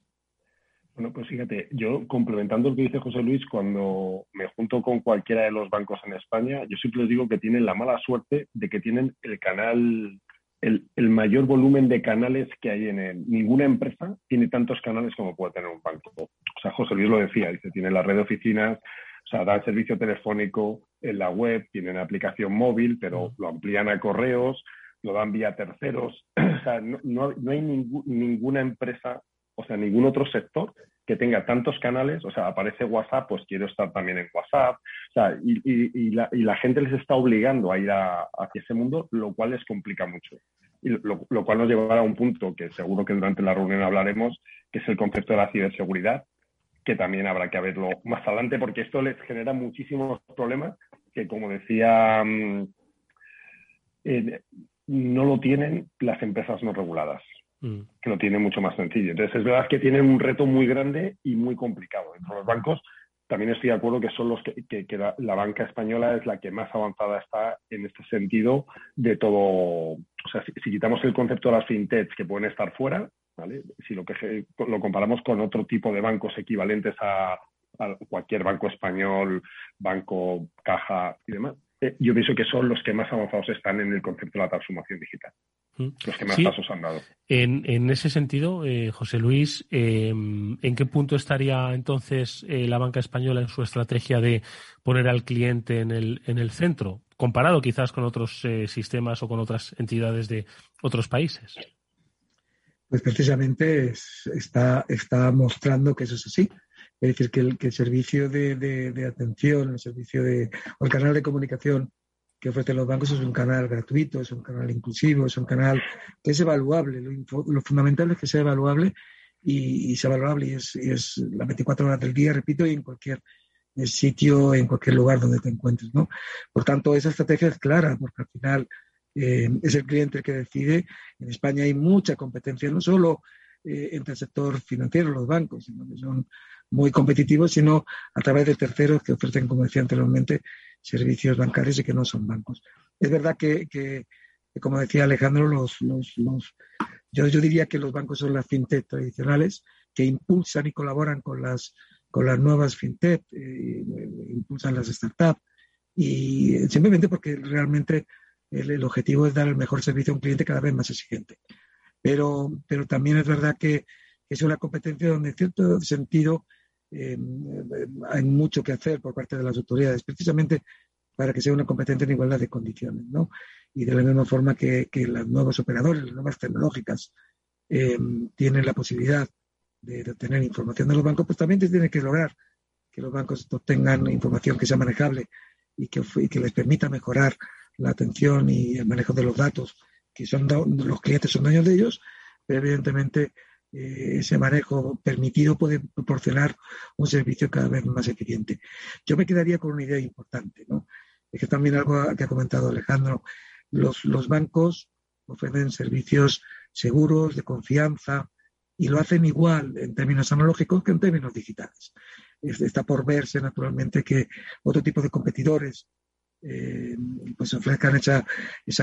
Bueno, pues fíjate, yo complementando lo que dice José Luis, cuando me junto con cualquiera de los bancos en España, yo siempre les digo que tienen la mala suerte de que tienen el canal el, mayor volumen de canales que hay en ninguna empresa tiene tantos canales como puede tener un banco. O sea, José Luis lo decía, dice, tiene la red de oficinas, o sea, da servicio telefónico en la web, tienen aplicación móvil, pero lo amplían a correos, lo dan vía terceros. O sea, no, hay ninguna empresa, o sea, ningún otro sector que tenga tantos canales, o sea, aparece WhatsApp, pues quiero estar también en WhatsApp, o sea, y, la, gente les está obligando a ir hacia ese mundo, lo cual les complica mucho. Y lo, lo, cual nos llevará a un punto que seguro que durante la reunión hablaremos, que es el concepto de la ciberseguridad, que también habrá que verlo más adelante, porque esto les genera muchísimos problemas que, como decía, mm, eh, no lo tienen las empresas no reguladas, mm. que lo tienen mucho más sencillo. Entonces, es verdad que tienen un reto muy grande y muy complicado. Dentro de los bancos, también estoy de acuerdo que son los que, la, banca española es la que más avanzada está en este sentido de todo. O sea, si, quitamos el concepto de las fintechs que pueden estar fuera, si lo, que, lo comparamos con otro tipo de bancos equivalentes a, cualquier banco español, banco, caja y demás, eh, yo pienso que son los que más avanzados están en el concepto de la transformación digital. Los que más pasos han dado. En, ese sentido, eh, José Luis, em, ¿en qué punto estaría entonces eh, la banca española en su estrategia de poner al cliente en el, en el centro, comparado quizás con otros sistemas o con otras entidades de otros países? pues precisamente está, está mostrando que eso es así. Es decir, que el, que el servicio de, de, atención, el servicio de, o el canal de comunicación que ofrecen los bancos es un canal gratuito, es un canal inclusivo, es un canal que es evaluable. Lo, fundamental es que sea evaluable y, sea evaluable y es, y es las 24 horas del día, repito, y en cualquier sitio, en cualquier lugar donde te encuentres. ¿no? Por tanto, esa estrategia es clara, porque al final eh, es el cliente el que decide. En España hay mucha competencia, no solo eh, entre el sector financiero, los bancos, sino que son muy competitivos, sino a través de terceros que ofrecen, como decía anteriormente, servicios bancarios y que no son bancos. Es verdad que, como decía Alejandro, los, los, yo, yo, diría que los bancos son las fintech tradicionales que impulsan y colaboran con las, con las nuevas fintech, eh, impulsan las startups y simplemente porque realmente el, objetivo es dar el mejor servicio a un cliente cada vez más exigente. Pero, pero también es verdad que es una competencia donde en cierto sentido em, hay mucho que hacer por parte de las autoridades, precisamente para que sea una competencia en igualdad de condiciones. ¿no? Y de la misma forma que, que los nuevos operadores, las nuevas tecnológicas, em, tienen la posibilidad de, obtener información de los bancos, pues también tiene que lograr que los bancos obtengan información que sea manejable y que, y que les permita mejorar la atención y el manejo de los datos, que son los clientes son dueños de ellos, pero evidentemente eh, ese manejo permitido puede proporcionar un servicio cada vez más eficiente. Yo me quedaría con una idea importante, ¿no? Es que también algo que ha comentado Alejandro, los, bancos ofrecen servicios seguros, de confianza, y lo hacen igual en términos analógicos que en términos digitales. Está por verse, naturalmente, que otro tipo de competidores eh, pues ofrezcan esa,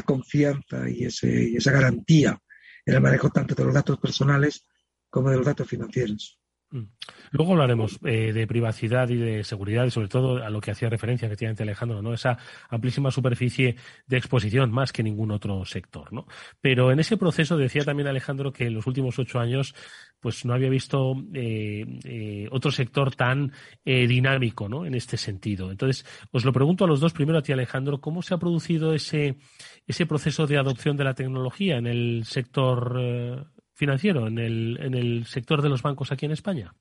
confianza y, y esa garantía en el manejo tanto de los datos personales como de los datos financieros. Mm. Luego hablaremos eh, de privacidad y de seguridad y sobre todo a lo que hacía referencia efectivamente Alejandro, ¿no? Esa amplísima superficie de exposición más que ningún otro sector, ¿no? Pero en ese proceso decía también Alejandro que en los últimos ocho años pues no había visto eh, eh, otro sector tan dinámico, ¿no? En este sentido. Entonces, os lo pregunto a los dos, primero a ti Alejandro, ¿cómo se ha producido ese, ese proceso de adopción de la tecnología en el sector financiero en el, en el sector de los bancos aquí en España?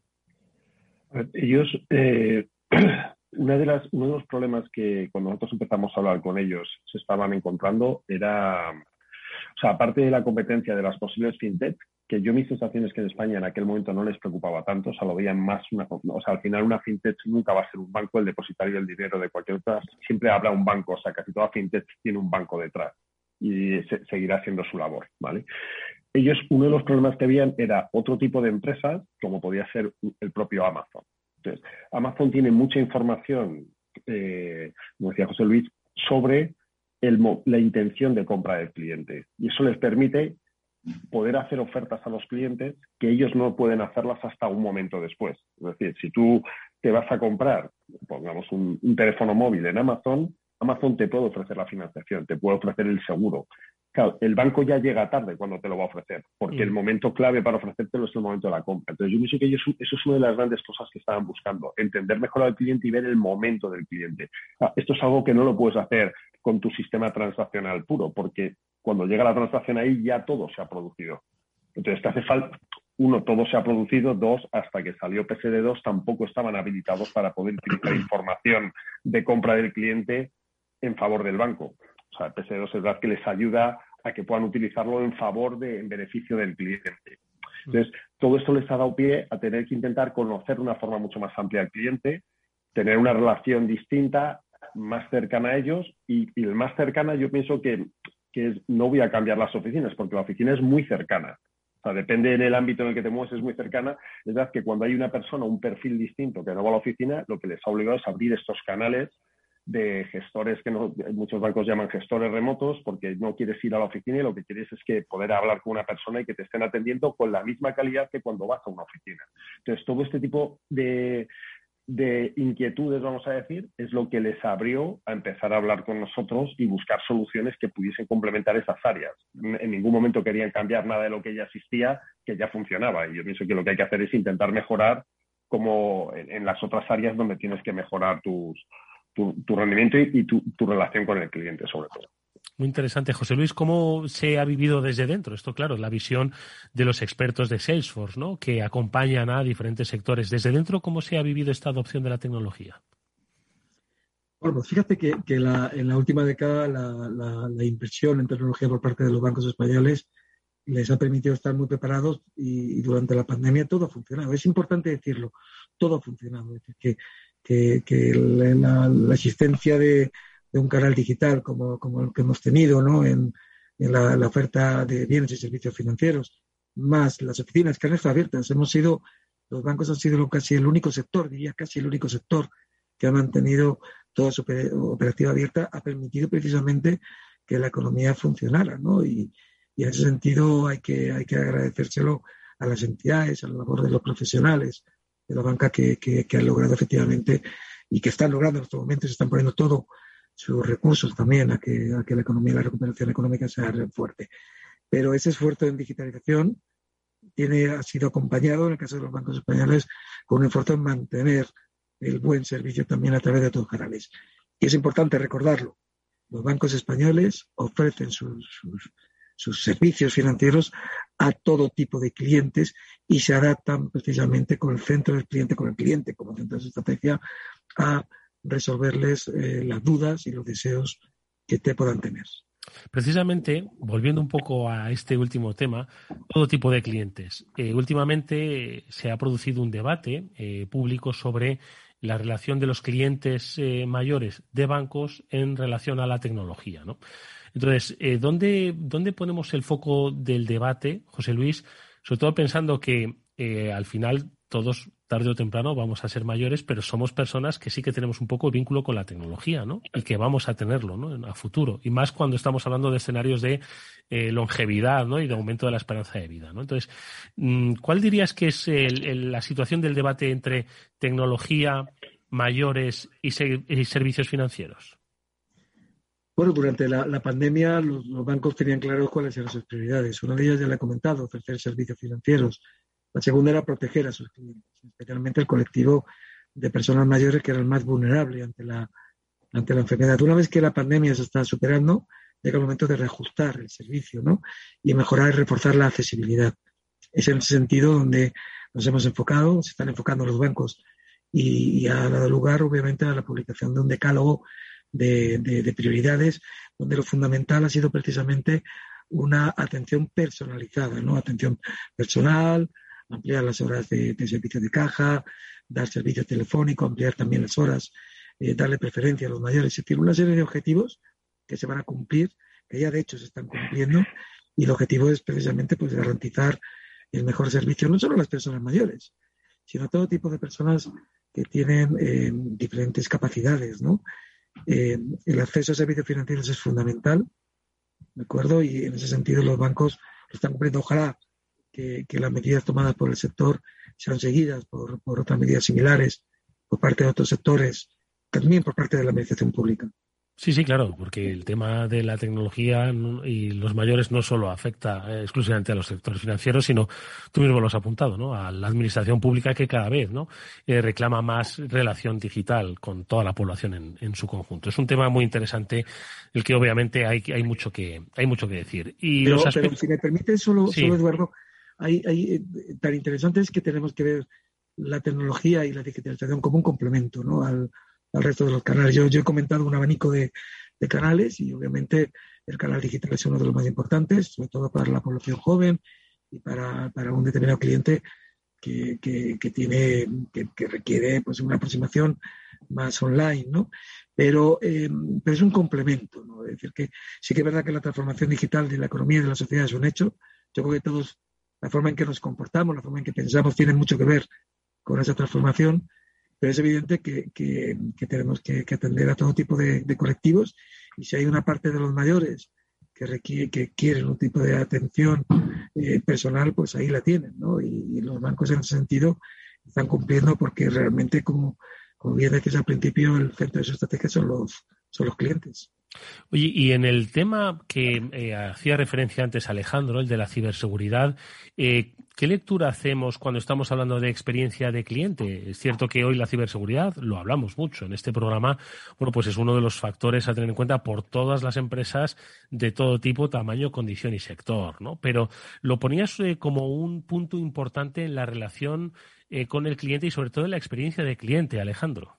Ellos, eh, una de las, uno de los problemas que cuando nosotros empezamos a hablar con ellos se estaban encontrando era, o sea, aparte de la competencia de las posibles fintech, que yo mis sensaciones que en España en aquel momento no les preocupaba tanto, o sea, lo veían más una, o sea, al final una fintech nunca va a ser un banco el depositario del dinero de cualquier otra, siempre habla un banco, o sea, casi toda fintech tiene un banco detrás y seguirá haciendo su labor, ¿vale? Ellos uno de los problemas que habían era otro tipo de empresas, como podía ser el propio Amazon. Entonces, Amazon tiene mucha información, eh, como decía José Luis, sobre la intención de compra del cliente. Y eso les permite poder hacer ofertas a los clientes que ellos no pueden hacerlas hasta un momento después. Es decir, si tú te vas a comprar, pongamos un teléfono móvil en Amazon, Amazon te puede ofrecer la financiación, te puede ofrecer el seguro, Claro, el banco ya llega tarde cuando te lo va a ofrecer, porque el mm. momento clave para ofrecértelo es el momento de la compra. Entonces, yo pienso que eso es una de las grandes cosas que estaban buscando, entender mejor al cliente y ver el momento del cliente. esto es algo que no lo puedes hacer con tu sistema transaccional puro, porque cuando llega la transacción ahí ya todo se ha producido. Entonces, te hace falta, uno, todo se ha producido, dos, hasta que salió PSD2 tampoco estaban habilitados para poder utilizar información de compra del cliente en favor del banco. O sea, PSD2 es verdad que les ayuda a que puedan utilizarlo en favor de, en beneficio del cliente. Entonces, todo esto les ha dado pie a tener que intentar conocer de una forma mucho más amplia al cliente, tener una relación distinta, más cercana a ellos y, el más cercana yo pienso que, que no voy a cambiar las oficinas porque la oficina es muy cercana. O sea, depende en el ámbito en el que te mueves, es muy cercana. Es verdad que cuando hay una persona, un perfil distinto que no va a la oficina, lo que les ha obligado es abrir estos canales de gestores que muchos bancos llaman gestores remotos porque no quieres ir a la oficina y lo que quieres es que poder hablar con una persona y que te estén atendiendo con la misma calidad que cuando vas a una oficina. Entonces, todo este tipo de, de inquietudes, vamos a decir, es lo que les abrió a empezar a hablar con nosotros y buscar soluciones que pudiesen complementar esas áreas. En ningún momento querían cambiar nada de lo que ya existía, que ya funcionaba. Y yo pienso que lo que hay que hacer es intentar mejorar como en, las otras áreas donde tienes que mejorar tus, tu, rendimiento y, tu, relación con el cliente, sobre todo. Muy interesante, José Luis. ¿Cómo se ha vivido desde dentro? Esto, claro, la visión de los expertos de Salesforce, ¿no? Que acompañan a diferentes sectores. Desde dentro, ¿cómo se ha vivido esta adopción de la tecnología? Bueno, pues fíjate que, en la última década la, la, inversión en tecnología por parte de los bancos españoles les ha permitido estar muy preparados y, durante la pandemia todo ha funcionado. Es importante decirlo, todo ha funcionado. Es decir, que que, la, existencia de, un canal digital como, el que hemos tenido ¿no? en, la, oferta de bienes y servicios financieros, más las oficinas que han estado abiertas. Hemos sido, los bancos han sido casi el único sector, diría casi el único sector que ha mantenido toda su operativa abierta, ha permitido precisamente que la economía funcionara, ¿no? Y, en ese sentido hay que, hay que agradecérselo a las entidades, a la labor de los profesionales, de la banca que, que, han logrado efectivamente y que están logrando en estos momentos, están poniendo todos sus recursos también a que, a que la economía la recuperación económica sea fuerte. Pero ese esfuerzo en digitalización tiene, ha sido acompañado, en el caso de los bancos españoles, con un esfuerzo en mantener el buen servicio también a través de los canales. Y es importante recordarlo. Los bancos españoles ofrecen sus, sus, sus servicios financieros a todo tipo de clientes y se adaptan precisamente con el centro del cliente, con el cliente como centro de estrategia, a resolverles eh, las dudas y los deseos que te puedan tener. Precisamente, volviendo un poco a este último tema, todo tipo de clientes. Eh, últimamente se ha producido un debate eh, público sobre la relación de los clientes mayores de bancos en relación a la tecnología. ¿no? Entonces, eh, ¿dónde, ¿dónde ponemos el foco del debate, José Luis? Sobre todo pensando que eh, al final todos tarde o temprano vamos a ser mayores, pero somos personas que sí que tenemos un poco de vínculo con la tecnología, ¿no? Y que vamos a tenerlo, ¿no? A futuro. Y más cuando estamos hablando de escenarios de eh, longevidad, ¿no? Y de aumento de la esperanza de vida, ¿no? Entonces, mm, ¿cuál dirías que es la situación del debate entre tecnología, mayores y servicios financieros? Bueno, durante la, pandemia los, bancos tenían claro cuáles eran sus prioridades. Una de ellas ya le he comentado, ofrecer servicios financieros. La segunda era proteger a sus clientes, especialmente el colectivo de personas mayores que era el más vulnerable ante la, ante la enfermedad. Una vez que la pandemia se está superando, llega el momento de reajustar el servicio ¿no? y mejorar y reforzar la accesibilidad. Es en ese sentido donde nos hemos enfocado, se están enfocando los bancos y, y ha dado lugar, obviamente, a la publicación de un decálogo de, prioridades, donde lo fundamental ha sido precisamente una atención personalizada, ¿no? Atención personal, ampliar las horas de, servicio de caja, dar servicio telefónico, ampliar también las horas, eh, darle preferencia a los mayores, es decir, una serie de objetivos que se van a cumplir, que ya de hecho se están cumpliendo, y el objetivo es precisamente pues garantizar el mejor servicio no solo a las personas mayores, sino a todo tipo de personas que tienen eh, diferentes capacidades, ¿no? Eh, el acceso a servicios financieros es fundamental, ¿de acuerdo? Y en ese sentido los bancos lo están cumpliendo. Ojalá que, las medidas tomadas por el sector sean seguidas por otras medidas similares por parte de otros sectores, también por parte de la administración pública. Sí, sí, claro, porque el tema de la tecnología y los mayores no solo afecta eh, exclusivamente a los sectores financieros, sino tú mismo lo has apuntado, ¿no? A la administración pública que cada vez, ¿no? Eh, reclama más relación digital con toda la población en, su conjunto. Es un tema muy interesante, el que obviamente hay, hay mucho que hay mucho que decir. Y pero, si me permite solo, solo Eduardo, hay, hay, tan interesante es que tenemos que ver la tecnología y la digitalización como un complemento ¿no? al, al resto de los canales. Yo, yo he comentado un abanico de, de canales y obviamente el canal digital es uno de los más importantes, sobre todo para la población joven y para, para un determinado cliente que, que, tiene, que, requiere pues, una aproximación más online, ¿no? Pero, eh, pero es un complemento, ¿no? Es decir, que sí que es verdad que la transformación digital de la economía y de la sociedad es un hecho. Yo creo que todos, la forma en que nos comportamos, la forma en que pensamos, tiene mucho que ver con esa transformación, pero es evidente que, que, tenemos que, atender a todo tipo de, colectivos y si hay una parte de los mayores que, requiere, que quieren un tipo de atención eh, personal, pues ahí la tienen, ¿no? Y, los bancos en ese sentido están cumpliendo porque realmente, como, como bien decías al principio, el centro de su estrategia son los, son los clientes. Oye, y en el tema que eh, hacía referencia antes Alejandro, el de la ciberseguridad, eh, ¿qué lectura hacemos cuando estamos hablando de experiencia de cliente? Es cierto que hoy la ciberseguridad, lo hablamos mucho en este programa, bueno, pues es uno de los factores a tener en cuenta por todas las empresas de todo tipo, tamaño, condición y sector, ¿no? Pero lo ponías eh, como un punto importante en la relación con el cliente y sobre todo en la experiencia de cliente, Alejandro.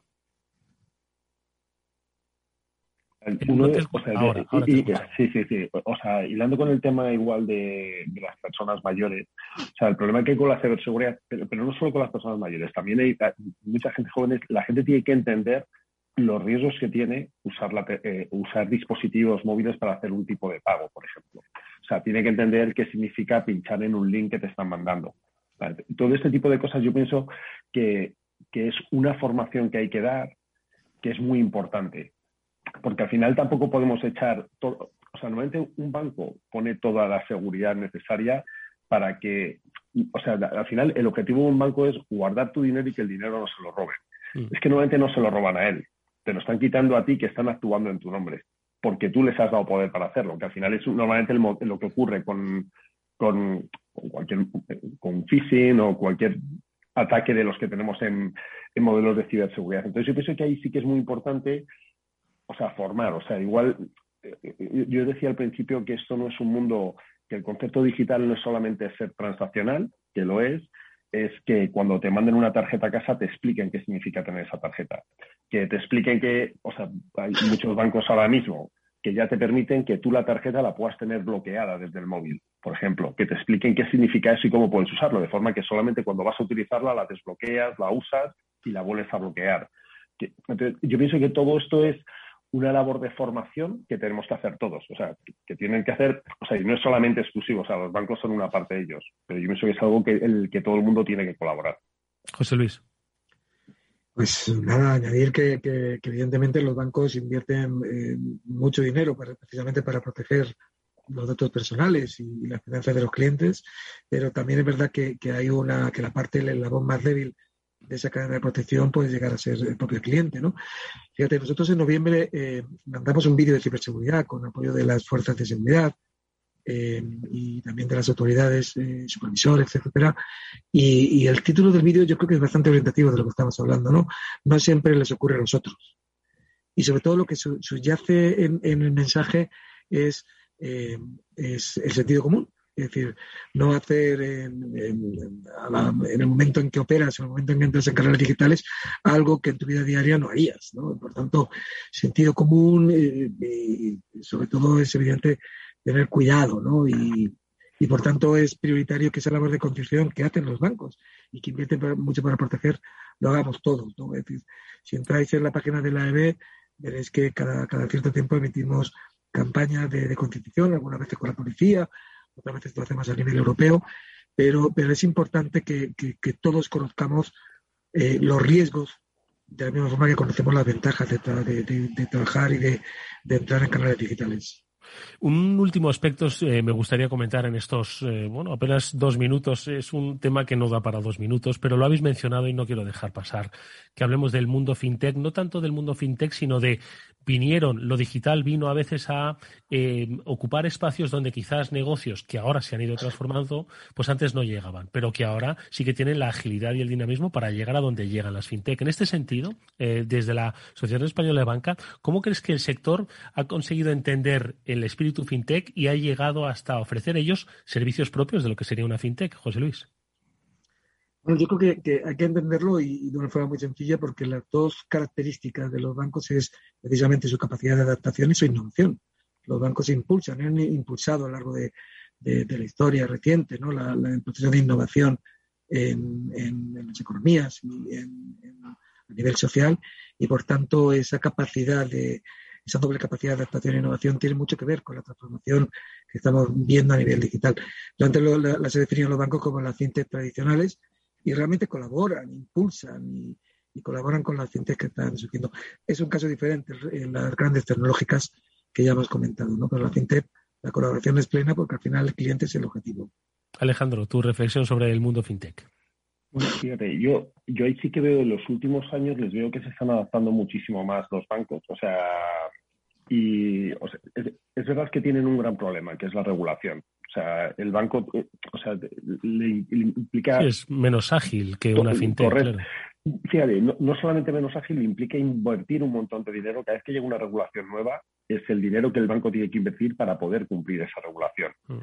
Sí, sí, sí. O sea, hilando con el tema igual de, las personas mayores, o sea, el problema que hay con la ciberseguridad, pero, no solo con las personas mayores, también hay mucha gente joven, la gente tiene que entender los riesgos que tiene usar, la, eh, usar dispositivos móviles para hacer un tipo de pago, por ejemplo. O sea, tiene que entender qué significa pinchar en un link que te están mandando. Todo este tipo de cosas yo pienso que, que es una formación que hay que dar, que es muy importante porque al final tampoco podemos echar todo, o sea, normalmente un banco pone toda la seguridad necesaria para que, o sea, al final el objetivo de un banco es guardar tu dinero y que el dinero no se lo roben. Mm. Es que normalmente no se lo roban a él, te lo están quitando a ti que están actuando en tu nombre, porque tú les has dado poder para hacerlo, que al final es normalmente lo que ocurre con, con, cualquier, con phishing o cualquier ataque de los que tenemos en, en modelos de ciberseguridad. Entonces yo pienso que ahí sí que es muy importante o sea, formar. O sea, igual, eh, eh, yo decía al principio que esto no es un mundo, que el concepto digital no es solamente ser transaccional, que lo es, es que cuando te manden una tarjeta a casa te expliquen qué significa tener esa tarjeta. Que te expliquen que, o sea, hay muchos bancos ahora mismo que ya te permiten que tú la tarjeta la puedas tener bloqueada desde el móvil, por ejemplo, que te expliquen qué significa eso y cómo puedes usarlo, de forma que solamente cuando vas a utilizarla la desbloqueas, la usas y la vuelves a bloquear. Yo pienso que todo esto es una labor de formación que tenemos que hacer todos. O sea, que, tienen que hacer, o sea, y no es solamente exclusivo, o sea, los bancos son una parte de ellos, pero yo pienso que es algo que, el que todo el mundo tiene que colaborar. José Luis. Pues nada, añadir que, evidentemente los bancos invierten eh, mucho dinero para, precisamente para proteger los datos personales y, la finanzas de los clientes, pero también es verdad que, hay una, que la parte, la voz más débil de esa cadena de protección puede llegar a ser el propio cliente. ¿no? Fíjate, nosotros en noviembre eh, mandamos un vídeo de ciberseguridad con apoyo de las fuerzas de seguridad eh, y también de las autoridades, eh, supervisores, etcétera. Y, el título del vídeo yo creo que es bastante orientativo de lo que estamos hablando, ¿no? No siempre les ocurre a nosotros. Y sobre todo lo que subyace en, el mensaje es el sentido común. Es decir, no hacer en, el momento en que operas, en el momento en que entras en canales digitales, algo que en tu vida diaria no harías. ¿no? Por tanto, sentido común eh, y sobre todo es evidente tener cuidado. ¿no? Y, y por tanto es prioritario que esa labor de concienciación que hacen los bancos y que invierten mucho para proteger, lo hagamos todos. ¿no? Es decir, si entráis en la página de la EB, veréis que cada, cada cierto tiempo emitimos campañas de, de concienciación, algunas veces con la policía, otras veces lo hacemos a nivel europeo, pero, pero es importante que, todos conozcamos eh, los riesgos de la misma forma que conocemos las ventajas de, trabajar y de, entrar en canales digitales. Un último aspecto eh, me gustaría comentar en estos, eh, bueno, apenas dos minutos. Es un tema que no da para dos minutos, pero lo habéis mencionado y no quiero dejar pasar. Que hablemos del mundo fintech, no tanto del mundo fintech, sino de vinieron, lo digital vino a veces a eh, ocupar espacios donde quizás negocios que ahora se han ido transformando, pues antes no llegaban, pero que ahora sí que tienen la agilidad y el dinamismo para llegar a donde llegan las fintech. En este sentido, desde la Sociedad Española de Banca, ¿cómo crees que el sector ha conseguido entender el espíritu fintech y ha llegado hasta ofrecer ellos servicios propios de lo que sería una fintech, José Luis. Bueno, yo creo que, hay que entenderlo y, de una forma muy sencilla porque las dos características de los bancos es precisamente su capacidad de adaptación y su innovación. Los bancos impulsan, han impulsado a lo largo de, la historia reciente ¿no? la, la, proceso de innovación en, las economías y a nivel social y por tanto esa capacidad de esa doble capacidad de adaptación e innovación tiene mucho que ver con la transformación que estamos viendo a nivel digital. Yo antes lo, la, las he definido los bancos como las fintech tradicionales y realmente colaboran, impulsan y, colaboran con las fintech que están surgiendo. Es un caso diferente en las grandes tecnológicas que ya hemos comentado, ¿no? Pero la fintech, la colaboración es plena porque al final el cliente es el objetivo. Alejandro, tu reflexión sobre el mundo fintech. Bueno, fíjate, yo, yo ahí sí que veo en los últimos años, les veo que se están adaptando muchísimo más los bancos. O sea, y es, verdad que tienen un gran problema, que es la regulación. O sea, el banco, eh, o sea, le, implica... es menos ágil que una fintech. Claro. Fíjate, no, solamente menos ágil, implica invertir un montón de dinero. Cada vez que llega una regulación nueva, es el dinero que el banco tiene que invertir para poder cumplir esa regulación. Mm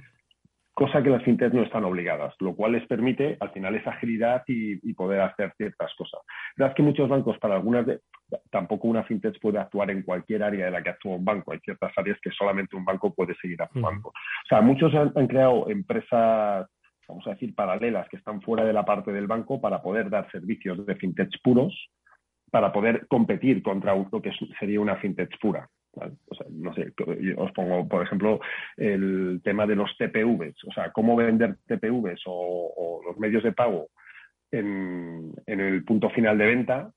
cosa que las fintechs no están obligadas, lo cual les permite al final esa agilidad y, poder hacer ciertas cosas. La verdad es que muchos bancos, para algunas, de, tampoco una fintech puede actuar en cualquier área de la que actúa un banco. Hay ciertas áreas que solamente un banco puede seguir actuando. O sea, muchos han, creado empresas vamos a decir, paralelas que están fuera de la parte del banco para poder dar servicios de fintechs puros, para poder competir contra lo que sería una fintech pura. O no sé, os pongo, por ejemplo, el tema de los TPVs, o sea, cómo vender TPVs o, los medios de pago en, en, el punto final de venta,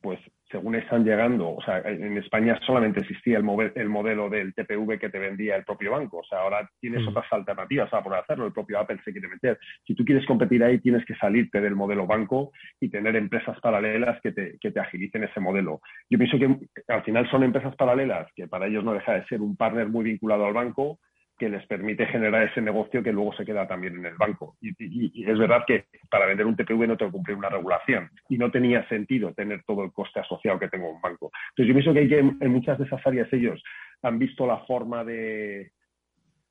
pues según están llegando, o sea, en España solamente existía el, el, modelo del TPV que te vendía el propio banco. O sea, ahora tienes mm. otras alternativas para poder hacerlo. El propio Apple se quiere meter. Si tú quieres competir ahí, tienes que salirte del modelo banco y tener empresas paralelas que te, que te agilicen ese modelo. Yo pienso que al final son empresas paralelas que para ellos no deja de ser un partner muy vinculado al banco que les permite generar ese negocio que luego se queda también en el banco. Y, es verdad que para vender un TPV no tengo que cumplir una regulación y no tenía sentido tener todo el coste asociado que tengo un banco. Entonces yo pienso que, hay que en, muchas de esas áreas ellos han visto la forma de,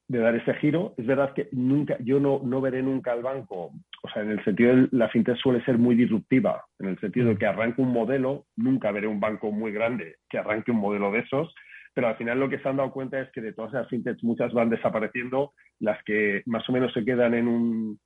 de dar ese giro. Es verdad que nunca, yo no, no veré nunca al banco, o sea, en el sentido de la fintech suele ser muy disruptiva, en el sentido de mm. que arranque un modelo, nunca veré un banco muy grande que arranque un modelo de esos pero al final lo que se han dado cuenta es que de todas las fintechs muchas van desapareciendo, las que más o menos se quedan en un,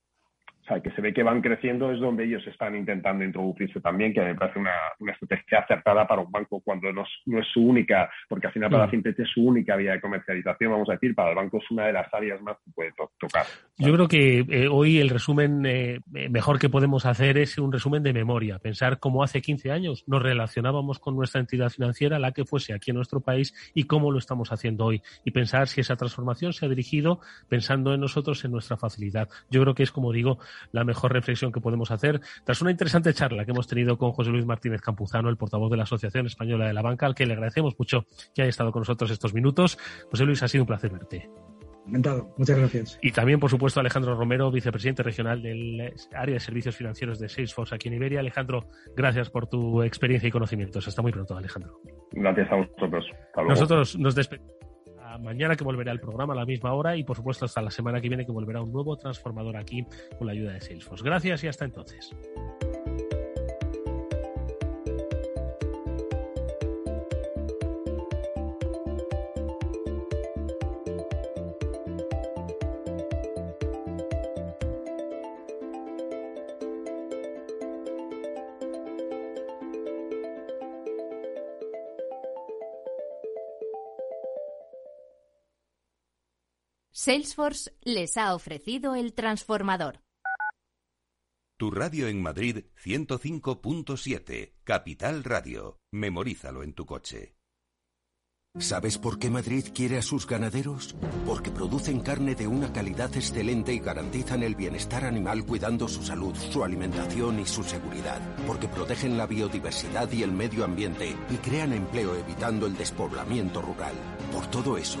o sea, que se ve que van creciendo es donde ellos están intentando introducirse también, que me parece una, estrategia acertada para un banco cuando no es, su única, porque al final para la mm. fintech es su única vía de comercialización, vamos a decir, para el banco es una de las áreas más que puede tocar. Yo creo que eh, hoy el resumen eh, mejor que podemos hacer es un resumen de memoria, pensar cómo hace 15 años nos relacionábamos con nuestra entidad financiera, la que fuese aquí en nuestro país, y cómo lo estamos haciendo hoy, y pensar si esa transformación se ha dirigido pensando en nosotros, en nuestra facilidad. Yo creo que es, como digo, la mejor reflexión que podemos hacer tras una interesante charla que hemos tenido con José Luis Martínez Campuzano, el portavoz de la Asociación Española de la Banca, al que le agradecemos mucho que haya estado con nosotros estos minutos. José Luis, ha sido un placer verte. Encantado, muchas gracias. Y también, por supuesto, Alejandro Romero, vicepresidente regional del área de servicios financieros de Salesforce aquí en Iberia. Alejandro, gracias por tu experiencia y conocimientos. Hasta muy pronto, Alejandro. Gracias a vosotros. Nosotros nos despedimos mañana que volverá al programa a la misma hora y por supuesto hasta la semana que viene que volverá un nuevo transformador aquí con la ayuda de Salesforce. Gracias y hasta entonces. Salesforce les ha ofrecido el transformador. Tu radio en Madrid 105.7, Capital Radio. Memorízalo en tu coche. ¿Sabes por qué Madrid quiere a sus ganaderos? Porque producen carne de una calidad excelente y garantizan el bienestar animal cuidando su salud, su alimentación y su seguridad. Porque protegen la biodiversidad y el medio ambiente y crean empleo evitando el despoblamiento rural. Por todo eso,